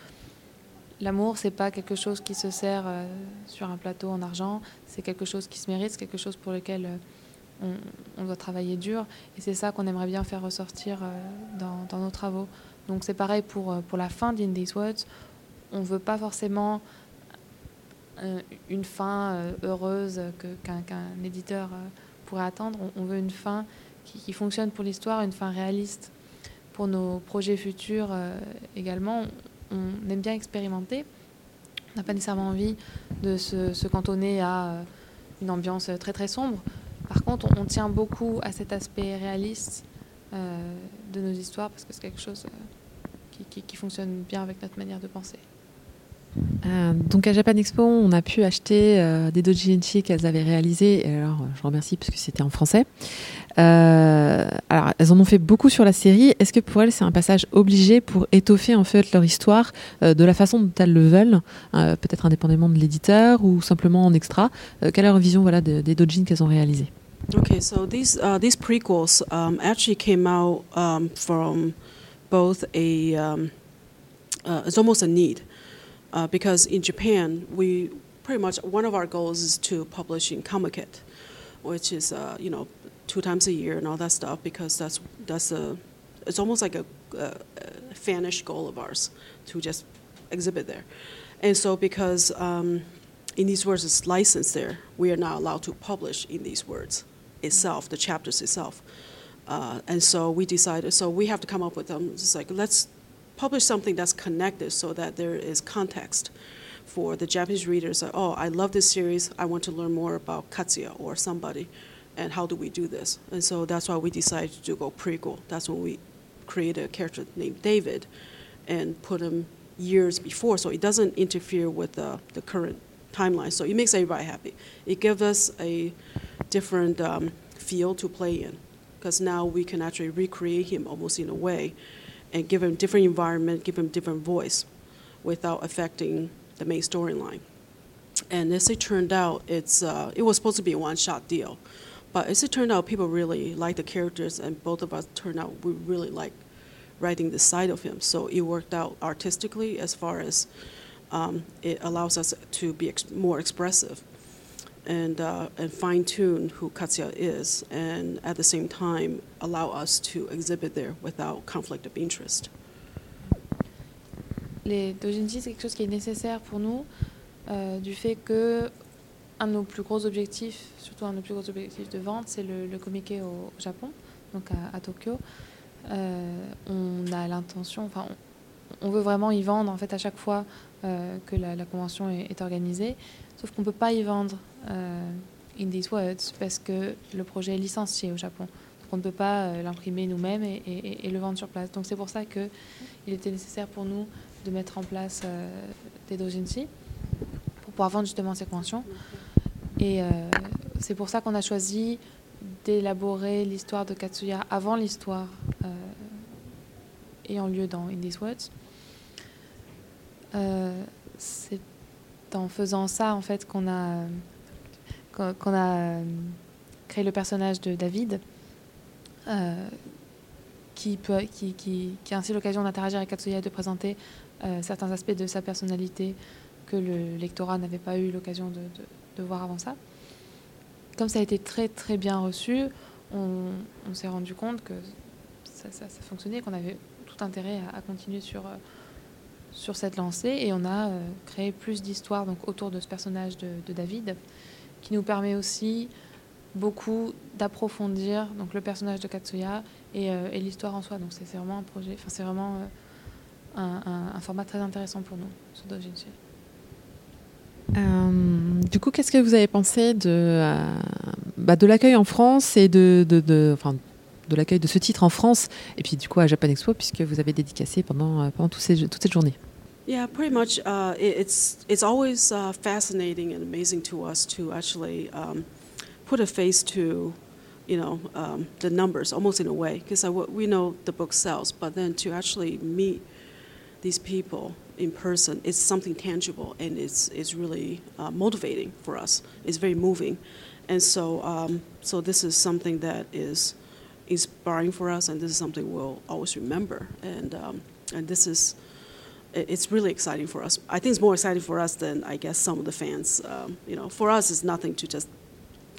L'amour, c'est pas quelque chose qui se sert euh, sur un plateau en argent, c'est quelque chose qui se mérite, c'est quelque chose pour lequel euh, on, doit travailler dur. Et c'est ça qu'on aimerait bien faire ressortir euh, dans, nos travaux. Donc c'est pareil pour, euh, pour la fin d'In These Words. On veut pas forcément euh, une fin heureuse qu'un qu'un éditeur euh, pourrait attendre. On, veut une fin qui, qui fonctionne pour l'histoire, une fin réaliste. Pour nos projets futurs également, on aime bien expérimenter. On n'a pas nécessairement envie de se, se cantonner à une ambiance très très sombre. Par contre, on, tient beaucoup à cet aspect réaliste euh, de nos histoires parce que c'est quelque chose euh, qui fonctionne bien avec notre manière de penser. Euh, donc à Japan Expo, on a pu acheter euh, des doujinshi qu'elles avaient réalisés. Et alors, je remercie parce que c'était en français. Euh, alors, elles en ont fait beaucoup sur la série. Est-ce que pour elles, c'est un passage obligé pour étoffer en fait leur histoire euh, de la façon dont elles le veulent, peut-être indépendamment de l'éditeur ou simplement en extra? Quelle est leur vision voilà, de- des doujins qu'elles ont réalisés? Okay, so these uh, these prequels um, actually came out um, from both a um, uh, it's almost a need uh, because in Japan we pretty much one of our goals is to publish in Comiket, which is uh, you know two times a year and all that stuff because that's that's a it's almost like a, a, a fanish goal of ours to just exhibit there, and so because um, in these words is licensed there, we are not allowed to publish in these words itself, the chapters itself. Uh, and so we decided, so we have to come up with them. It's like, let's publish something that's connected so that there is context for the Japanese readers. That, oh, I love this series. I want to learn more about Katsuya or somebody. And how do we do this? And so that's why we decided to go prequel. That's when we created a character named David and put him years before so it doesn't interfere with the, the current timeline. So it makes everybody happy. It gives us a different um, feel to play in because now we can actually recreate him almost in a way and give him different environment, give him different voice without affecting the main storyline. And as it turned out, it's uh, it was supposed to be a one-shot deal, but as it turned out, people really liked the characters, and both of us turned out we really like writing the side of him. So it worked out artistically as far as um, it allows us to be ex- more expressive and uh, and fine tune who Katsuya is, and at the same time allow us to exhibit there without conflict of interest. Les doujinshi, c'est quelque chose qui est nécessaire pour nous, euh, du fait que un de nos plus gros objectifs, surtout un de nos plus gros objectifs de vente, c'est le, le Komike au Japon, donc à, à Tokyo. Euh, on a l'intention, enfin, on, on veut vraiment y vendre en fait à chaque fois euh, que la, la convention est, est organisée, sauf qu'on ne peut pas y vendre in these words parce que le projet est licencié au Japon. Donc on ne peut pas euh, l'imprimer nous-mêmes et, le vendre sur place. Donc c'est pour ça que il était nécessaire pour nous de mettre en place euh, des doujinshi pour pouvoir vendre justement ces conventions. Et euh, c'est pour ça qu'on a choisi d'élaborer l'histoire de Katsuya avant l'histoire euh, ayant lieu dans In These Words. Euh, c'est en faisant ça en fait qu'on a qu'on qu'on a euh, créé le personnage de David euh, qui, a ainsi l'occasion d'interagir avec Katsuya et de présenter euh, certains aspects de sa personnalité que le lectorat n'avait pas eu l'occasion de, voir avant ça. Comme ça a été très très bien reçu, on, on s'est rendu compte que ça, fonctionnait, qu'on avait tout intérêt à, continuer sur, cette lancée et on a créé plus d'histoires autour de ce personnage de David qui nous permet aussi beaucoup d'approfondir donc le personnage de Katsuya et, euh, l'histoire en soi. Donc c'est vraiment un projet, enfin c'est vraiment euh, un, format très intéressant pour nous, ce doujinshi. Euh, du coup, qu'est-ce que vous avez pensé de, euh, bah, de l'accueil en France et de, de, de- l'accueil de ce titre en France et puis du coup à Japan Expo puisque vous avez dédicacé pendant, pendant toute cette journée Yeah, pretty much. Uh, it, it's it's always uh, fascinating and amazing to us to actually um, put a face to, you know, um, the numbers almost in a way because we know the book sells, but then to actually meet these people in person, it's something tangible and it's it's really uh, motivating for us. It's very moving, and so um, so this is something that is inspiring for us, and this is something we'll always remember. And um, and this is it's really exciting for us. I think it's more exciting for us than I guess some of the fans. Um, you know, for us, it's nothing to just,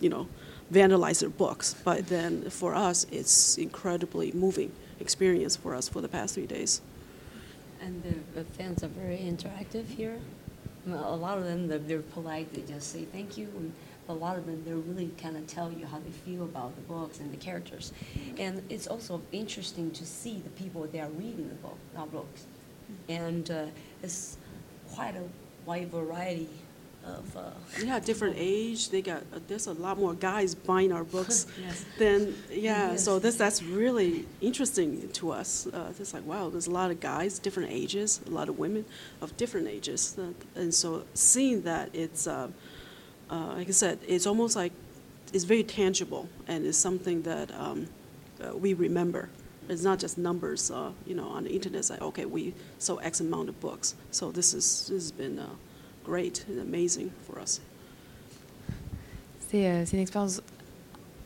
you know, vandalize their books. But then for us, it's incredibly moving experience for us for the past three days. And the, the fans are very interactive here. A lot of them, they're, they're polite, they just say thank you. And a lot of them, they really kind of tell you how they feel about the books and the characters. And it's also interesting to see the people that are reading the book, books. And uh, it's quite a wide variety of. Uh, Yeah, different age. They got uh, there's a lot more guys buying our books Yes. than yeah. Yes. So this that's really interesting to us. Uh, it's like wow, there's a lot of guys, different ages, a lot of women of different ages, Uh, and so seeing that it's uh, uh, like I said, it's almost like it's very tangible and it's something that um, uh, we remember. It's not just numbers, uh, you know, on the internet. Like okay, we sold X amount of books. So this is this has been uh, great and amazing for us. C'est euh, une expérience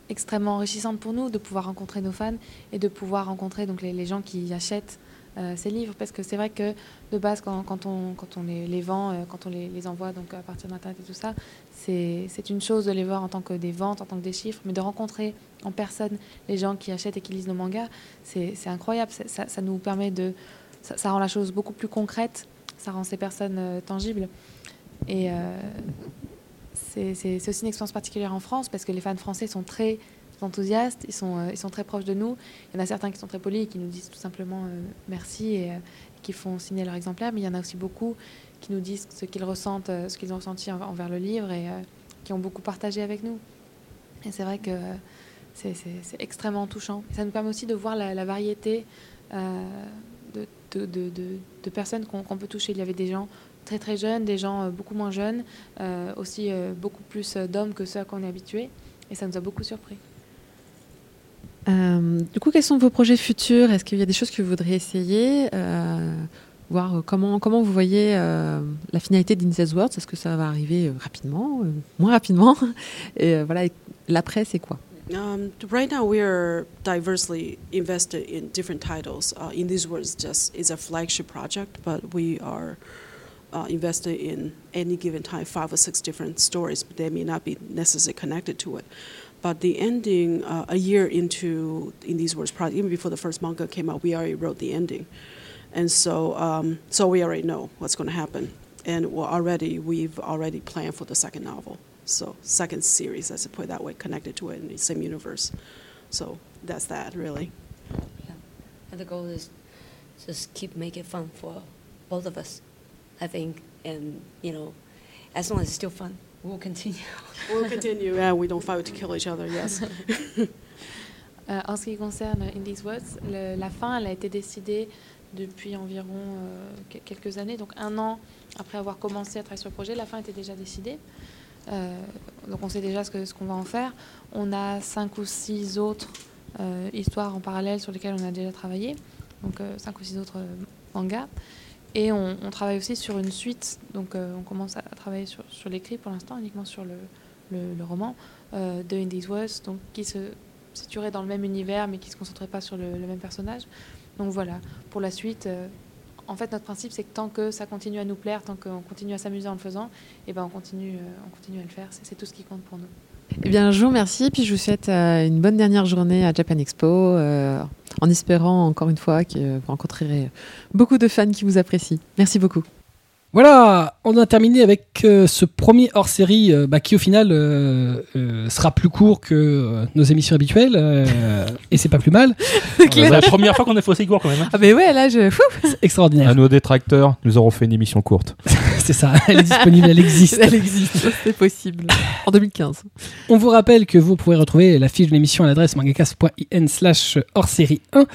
extrêmement enrichissante pour nous de pouvoir rencontrer nos fans et de pouvoir rencontrer donc les, les gens qui achètent euh, ces livres parce que c'est vrai que de base quand, quand on, quand on les, vend, euh, quand on les, envoie donc à partir d'internet et tout ça, c'est une chose de les voir en tant que des ventes, en tant que des chiffres, mais de rencontrer en personne les gens qui achètent et qui lisent nos mangas, c'est incroyable. Ça, nous permet de, ça, rend la chose beaucoup plus concrète, ça rend ces personnes euh, tangibles et c'est aussi une expérience particulière en France parce que les fans français sont très enthousiastes, ils sont, euh, ils sont très proches de nous. Il y en a certains qui sont très polis et qui nous disent tout simplement euh, merci et euh, qui font signer leur exemplaire, mais il y en a aussi beaucoup qui nous disent ce qu'ils ressentent, ce qu'ils ont ressenti en- envers le livre et qui ont beaucoup partagé avec nous. Et c'est vrai que c'est extrêmement touchant. Ça nous permet aussi de voir la, variété de, personnes qu'on peut toucher. Il y avait des gens très très jeunes, des gens beaucoup moins jeunes, aussi beaucoup plus d'hommes que ceux à quoi on est habitué. Et ça nous a beaucoup surpris. Euh, du coup, quels sont vos projets futurs? Est-ce qu'il y a des choses que vous voudriez essayer? Euh, Voir euh, comment, comment vous voyez euh, la finalité d'Incest Words Est-ce que ça va arriver euh, rapidement, moins rapidement? Et voilà, l'après, c'est quoi? Um, right now, we are diversely invested in different titles. Uh, in these words, just is a flagship project, but we are uh, invested in any given time five or six different stories, but they may not be necessarily connected to it. But the ending, uh, a year into in these words project, even before the first manga came out, we already wrote the ending, and so um, so we already know what's going to happen, and we're already we've already planned for the second novel. So second series, let's put it that way, connected to it in the same universe. So that's that really. Yeah. And the goal is just keep making fun for both of us, I think. And, you know, as long as it's still fun, we'll continue. We'll continue. Yeah, we don't fight to kill each other. Yes. Euh, en ce qui concerne In These Words, le- la fin, elle a été décidée depuis environ euh, que- quelques années, donc un an après avoir commencé à travailler sur le projet, la fin était déjà décidée. Euh, donc on sait déjà ce que- ce qu'on va en faire. On a cinq ou six autres euh, histoires en parallèle sur lesquelles on a déjà travaillé, donc euh, cinq ou six autres euh, mangas. Et on, travaille aussi sur une suite, donc euh, on commence à travailler sur, l'écrit pour l'instant, uniquement sur le, roman euh, de In These Words, donc qui se situerait dans le même univers mais qui ne se concentrerait pas sur le, même personnage. Donc voilà, pour la suite, euh, en fait notre principe c'est que tant que ça continue à nous plaire, tant qu'on continue à s'amuser en le faisant, et ben on continue, euh, on continue à le faire, c'est tout ce qui compte pour nous. Eh bien, je vous remercie, puis je vous souhaite euh, une bonne dernière journée à Japan Expo, euh, en espérant encore une fois que vous rencontrerez beaucoup de fans qui vous apprécient. Merci beaucoup. Voilà, on a terminé avec euh, ce premier hors-série euh, bah, qui au final euh, euh, sera plus court que euh, nos émissions habituelles euh, et c'est pas plus mal. C'est la première fois qu'on a fait aussi court quand même. hein. Ah, mais ouais, là, je. C'est extraordinaire. À nos détracteurs, nous aurons fait une émission courte. c'est ça, elle est disponible, elle existe. Elle existe, c'est possible. En 2015. On vous rappelle que vous pourrez retrouver la fiche de l'émission à l'adresse mangacast.in slash hors série 1.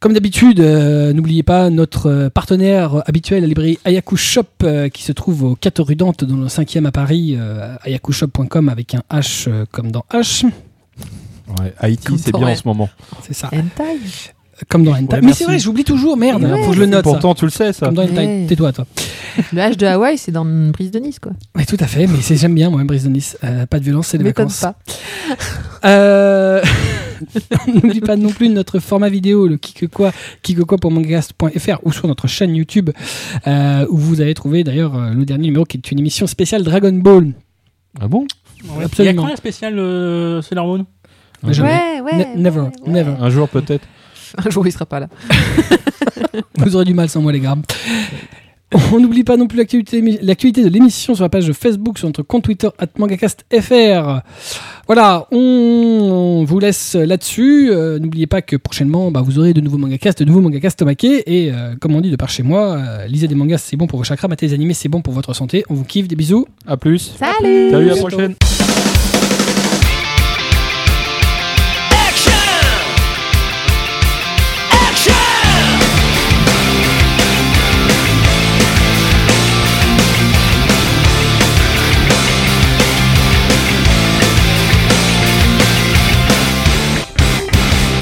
Comme d'habitude, euh, n'oubliez pas notre euh, partenaire habituel, la librairie Ayaku Shop, euh, qui se trouve au 4 rue Dante, dans le 5e à Paris, euh, ayakushop.com avec un H euh, comme dans H. Ouais, Haïti, c'est bien en ce moment. C'est ça. Hentai. Comme dans Hentai. Ouais, Mais c'est vrai, j'oublie toujours, merde, Ouais. faut que je le note. ça. Pourtant, tu le sais, ça. Comme dans Hentai. Ouais. Tais-toi, toi. Le H de Hawaï, c'est dans une brise de Nice, quoi. Oui, tout à fait, mais c'est j'aime bien, moi, Brise de Nice. Euh, pas de violence, c'est des vacances. pas. Euh, N'oublie pas non plus notre format vidéo, le Kikekwa, kikekwa pour mangacast.fr ou sur notre chaîne YouTube, euh, où vous allez trouver d'ailleurs euh, le dernier numéro qui est une émission spéciale Dragon Ball. Ah bon? Il y a Absolument. quand la spéciale euh, Sailor Moon? Jamais. Ouais, ouais, Ne- never, never. Un jour peut-être. Un jour, il sera pas là. Vous aurez du mal sans moi, les gars. On n'oublie pas non plus l'actualité de l'émission sur la page Facebook, sur notre compte Twitter, mangacastfr. Voilà, on vous laisse là-dessus. Euh, N'oubliez pas que prochainement, bah, vous aurez de nouveaux mangacasts, de nouveaux mangacasts tomaqués. Et euh, comme on dit de par chez moi, euh, lisez des mangas, c'est bon pour vos chakras, matez des animés, c'est bon pour votre santé. On vous kiffe, des bisous. À plus. Salut Salut, à la Bientôt. prochaine.